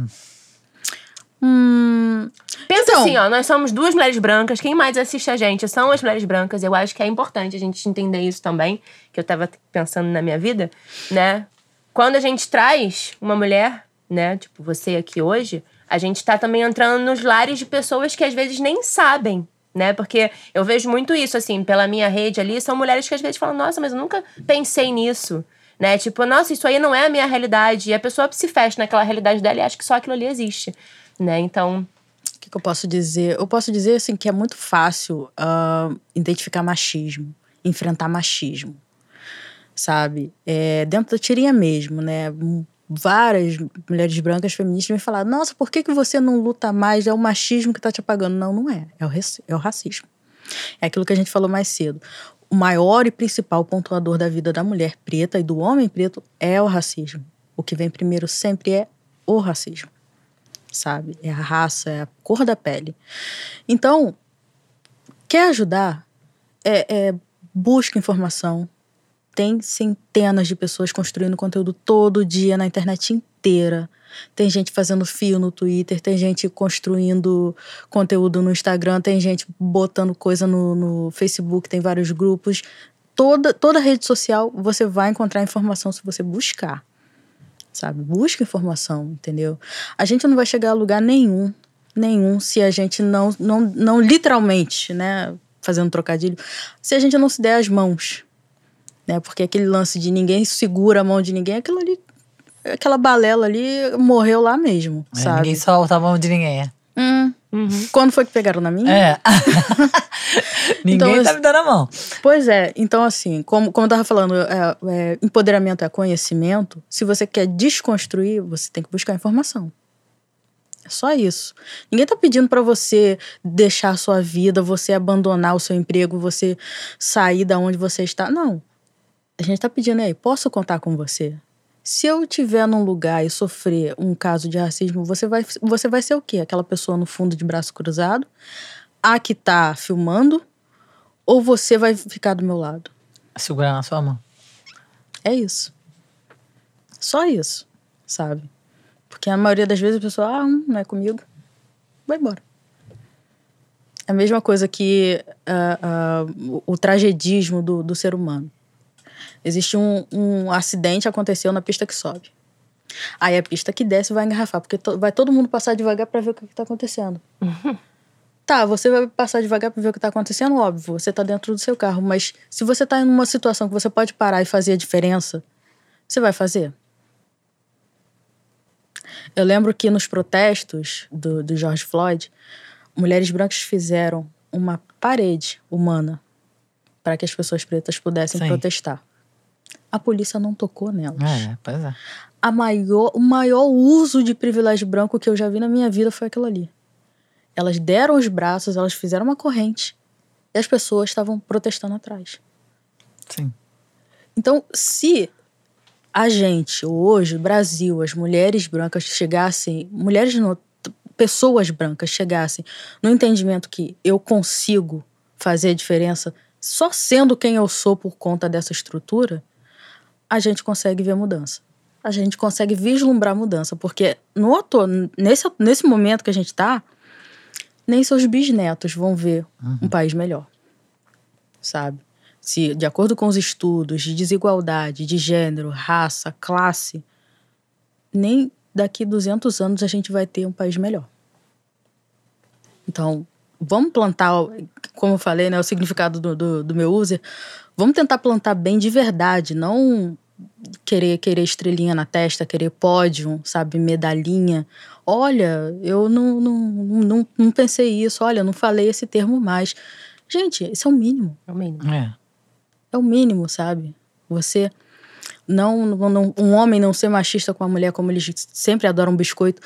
Hum, Pensa Então- assim, ó, nós somos duas mulheres brancas. Quem mais assiste a gente são as mulheres brancas. Eu acho que é importante a gente entender isso também, que eu tava pensando na minha vida, né? Quando a gente traz uma mulher, né, tipo você aqui hoje, a gente tá também entrando nos lares de pessoas que às vezes nem sabem. Né? Porque eu vejo muito isso, assim, pela minha rede ali, são mulheres que às vezes falam, nossa, mas eu nunca pensei nisso. Né? Tipo, nossa, isso aí não é a minha realidade. E a pessoa se fecha naquela realidade dela e acha que só aquilo ali existe. Né? Então, O que, que eu posso dizer? Eu posso dizer assim que é muito fácil ah, identificar machismo, enfrentar machismo, sabe? É, dentro da tirinha mesmo, né? Várias mulheres brancas feministas me falaram: Nossa, por que, que você não luta mais? É o machismo que tá te apagando. Não, não é. É o, é o racismo. É aquilo que a gente falou mais cedo. O maior e principal pontuador da vida da mulher preta e do homem preto é o racismo. O que vem primeiro sempre é o racismo sabe? É a raça, é a cor da pele. Então, quer ajudar? É, é, busca informação. Tem centenas de pessoas construindo conteúdo todo dia na internet inteira. Tem gente fazendo fio no Twitter, tem gente construindo conteúdo no Instagram, tem gente botando coisa no, no Facebook, tem vários grupos. Toda, toda rede social você vai encontrar informação se você buscar sabe? Busca informação, entendeu? A gente não vai chegar a lugar nenhum, nenhum, se a gente não, não, não literalmente, né? Fazendo trocadilho, se a gente não se der as mãos, né? Porque aquele lance de ninguém segura a mão de ninguém, aquilo ali, aquela balela ali morreu lá mesmo, É, sabe? ninguém solta a mão de ninguém. É. Hum, uhum. quando foi que pegaram na minha? É. ninguém Então, tá me dando a mão. Pois é, então assim, como, como eu tava falando, é, é, empoderamento é conhecimento. Se você quer desconstruir, você tem que buscar informação. É só isso. Ninguém tá pedindo pra você deixar a sua vida, você abandonar o seu emprego, você sair da onde você está. Não. A gente tá pedindo aí, posso contar com você? Se eu estiver num lugar e sofrer um caso de racismo, você vai, você vai ser o quê? Aquela pessoa no fundo de braço cruzado, a que tá filmando, ou você vai ficar do meu lado? Segurar na sua mão. É isso. Só isso, sabe? Porque a maioria das vezes a pessoa, ah, hum, não é comigo, vai embora. É a mesma coisa que ah, o, o tragedismo do, do ser humano. Existe um, um acidente aconteceu na pista que sobe. Aí a pista que desce vai engarrafar, porque to- vai todo mundo passar devagar para ver o que, que tá acontecendo. Tá, você vai passar devagar para ver o que tá acontecendo, óbvio, você tá dentro do seu carro, mas se você tá em uma situação que você pode parar e fazer a diferença, você vai fazer? Eu lembro que nos protestos do, do George Floyd, mulheres brancas fizeram uma parede humana para que as pessoas pretas pudessem Sim. protestar. A polícia não tocou nelas. É, pois é. A maior, o maior uso de privilégio branco que eu já vi na minha vida foi aquilo ali. Elas deram os braços, elas fizeram uma corrente e as pessoas estavam protestando atrás. Sim. Então, se a gente, hoje, Brasil, as mulheres brancas chegassem, mulheres não, pessoas brancas chegassem no entendimento que eu consigo fazer a diferença só sendo quem eu sou por conta dessa estrutura, a gente consegue ver mudança. A gente consegue vislumbrar mudança, porque no ato- nesse, nesse momento que a gente está, nem seus bisnetos vão ver um país melhor, sabe? Se, de acordo com os estudos de desigualdade, de gênero, raça, classe, nem daqui 200 anos a gente vai ter um país melhor. Então, vamos plantar, como eu falei, né, o significado do, do, do meu user, vamos tentar plantar bem de verdade, não querer querer estrelinha na testa, querer pódio, sabe, medalhinha. Olha, eu não, não, não, não pensei isso, olha, eu não falei esse termo mais. Gente, isso é o mínimo. É o mínimo. É. É o mínimo, sabe? Você não, não- um homem não ser machista com a mulher como eles sempre adoram biscoito.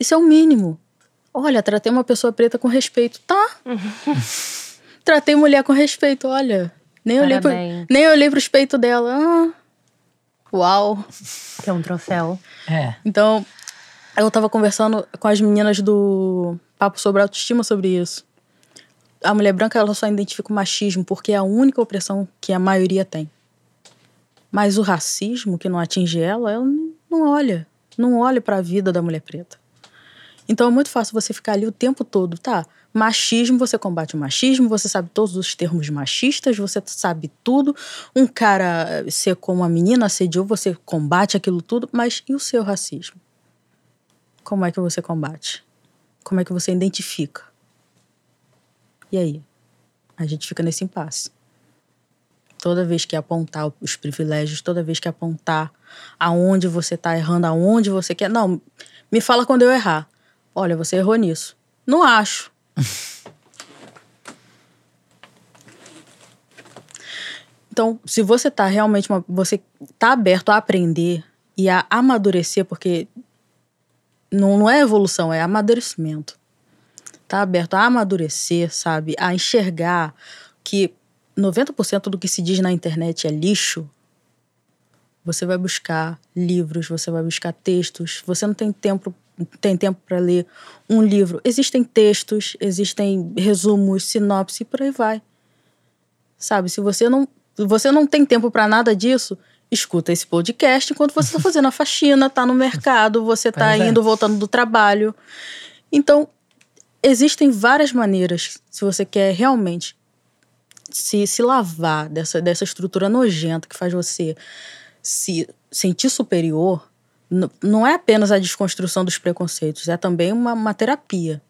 Isso é o mínimo. Olha, tratei uma pessoa preta com respeito. Tá. tratei mulher com respeito, olha. Nem olhei, pro, nem olhei pros peitos dela. Ah, uau. Que é um troféu. É. Então, eu tava conversando com as meninas do Papo sobre Autoestima sobre isso. A mulher branca, ela só identifica o machismo porque é a única opressão que a maioria tem. Mas o racismo, que não atinge ela, ela não olha. Não olha pra vida da mulher preta. Então é muito fácil você ficar ali o tempo todo, tá? Machismo, você combate o machismo, você sabe todos os termos machistas, você sabe tudo. Um cara ser como a menina assediou, você combate aquilo tudo, mas e o seu racismo? Como é que você combate? Como é que você identifica? E aí? A gente fica nesse impasse. Toda vez que apontar os privilégios, toda vez que apontar aonde você tá errando, aonde você quer. Não, me fala quando eu errar. Olha, você errou nisso. Não acho. Então, se você tá realmente uma, você tá aberto a aprender e a amadurecer, porque não, não é evolução, é amadurecimento. Tá aberto a amadurecer, sabe? A enxergar que 90% do que se diz na internet é lixo. Você vai buscar livros, você vai buscar textos. Você não tem tempo tem tempo para ler um livro. Existem textos, existem resumos, sinopse por aí vai. Sabe, se você não você não tem tempo para nada disso, escuta esse podcast enquanto você está fazendo a faxina, tá no mercado, você tá Pois é. indo voltando do trabalho. Então, existem várias maneiras, se você quer realmente se, se lavar dessa, dessa estrutura nojenta que faz você se sentir superior, não é apenas a desconstrução dos preconceitos, é também uma, uma terapia.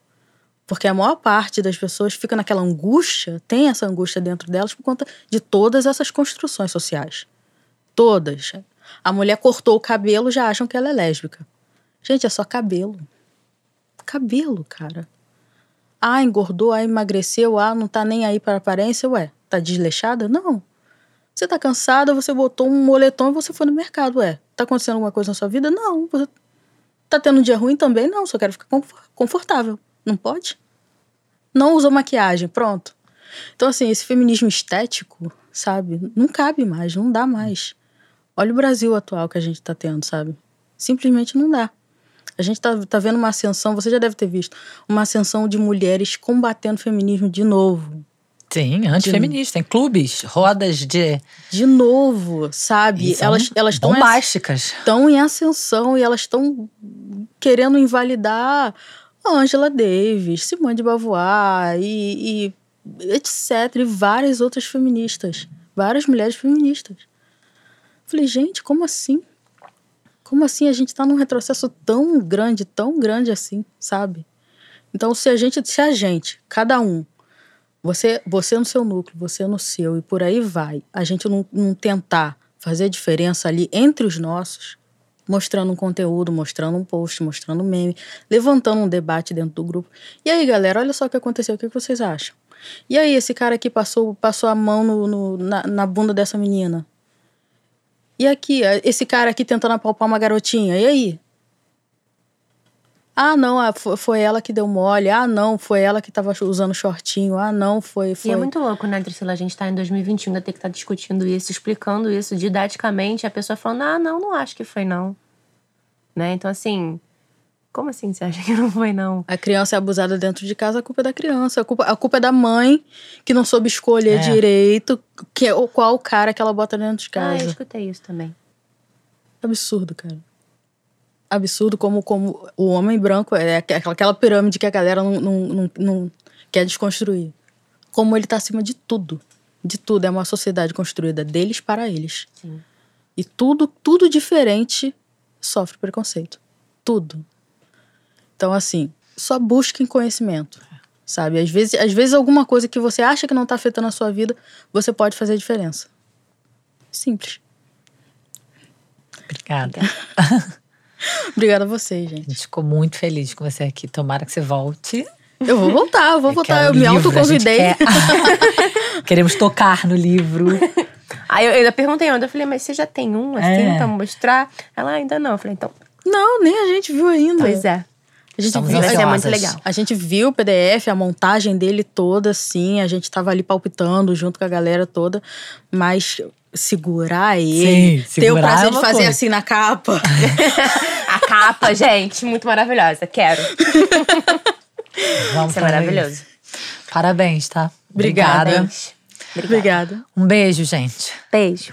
Porque a maior parte das pessoas fica naquela angústia, tem essa angústia dentro delas por conta de todas essas construções sociais. Todas. A mulher cortou o cabelo, já acham que ela é lésbica. Gente, é só cabelo. Cabelo, cara. Ah, engordou, ah, emagreceu, ah, não tá nem aí para aparência, ué, tá desleixada? Não. Você tá cansada, você botou um moletom e você foi no mercado, ué. Tá acontecendo alguma coisa na sua vida? Não. Você tá tendo um dia ruim também? Não, só quero ficar confor- confortável. Não pode? Não usou maquiagem, pronto. Então, assim, esse feminismo estético, sabe, não cabe mais, não dá mais. Olha o Brasil atual que a gente tá tendo, sabe? Simplesmente não dá. A gente tá, tá vendo uma ascensão, você já deve ter visto, uma ascensão de mulheres combatendo o feminismo de novo. Sim, antifeminista. Tem clubes, rodas de. De novo, sabe? e são Elas elas estão bombásticas. estão em ascensão e elas estão querendo invalidar a Angela Davis, Simone de Beauvoir e, e etc. E várias outras feministas. Várias mulheres feministas. Falei, gente, como assim? Como assim a gente tá num retrocesso tão grande, tão grande assim, sabe? Então, se a gente, se a gente, cada um, você, você no seu núcleo, você no seu, e por aí vai, a gente não, não tentar fazer diferença ali entre os nossos, mostrando um conteúdo, mostrando um post, mostrando um meme, levantando um debate dentro do grupo. E aí, galera, olha só o que aconteceu, o que vocês acham? E aí, esse cara aqui passou, passou a mão no, no- na, na bunda dessa menina. E aqui, esse cara aqui tentando apalpar uma garotinha, e aí? Ah, não, ah, fo- foi ela que deu mole. Ah, não, foi ela que tava usando shortinho. Ah, não, foi. foi. E é muito louco, né, Priscila? A gente tá em 2021, ainda ter que estar discutindo isso, explicando isso didaticamente, a pessoa falando, ah, não, não acho que foi, não. Né? Então, assim, como assim você acha que não foi, não? A criança é abusada dentro de casa, a culpa é da criança. A culpa, a culpa é da mãe que não soube escolher É. direito que, o qual o cara que ela bota dentro de Ah, eu casa. escutei isso também. Absurdo, cara. Absurdo como, como o homem branco é aquela, aquela pirâmide que a galera não, não, não, não quer desconstruir. Como ele tá acima de tudo. De tudo. É uma sociedade construída deles para eles. Sim. E tudo, tudo diferente sofre preconceito. Tudo. Então, assim, só busquem conhecimento. Sabe? Às vezes, às vezes alguma coisa que você acha que não tá afetando a sua vida, você pode fazer a diferença. Simples. Obrigada. Obrigada a vocês, A gente. gente ficou muito feliz com você aqui. Tomara que você volte. Eu vou voltar, eu vou voltar. Eu me livro, gente autoconvidei. quer- Queremos tocar no livro. Aí eu ainda perguntei ontem, eu falei, mas você já tem um assim É. pra mostrar? Ela ainda não. Eu falei, então, Não, nem a gente viu ainda. pois é. A gente Estamos viu, Vai ser muito ansiosas. legal. A gente viu o PDF, a montagem dele toda, assim. A gente tava ali palpitando junto com a galera toda. Mas segurar ele, Sim, ter o segurar prazer é de fazer coisa. assim na capa. A capa, gente, muito maravilhosa. Quero. Vamos Isso é maravilhoso. isso. Parabéns, tá? Obrigada. Parabéns. Obrigada. Um beijo, gente. Beijo.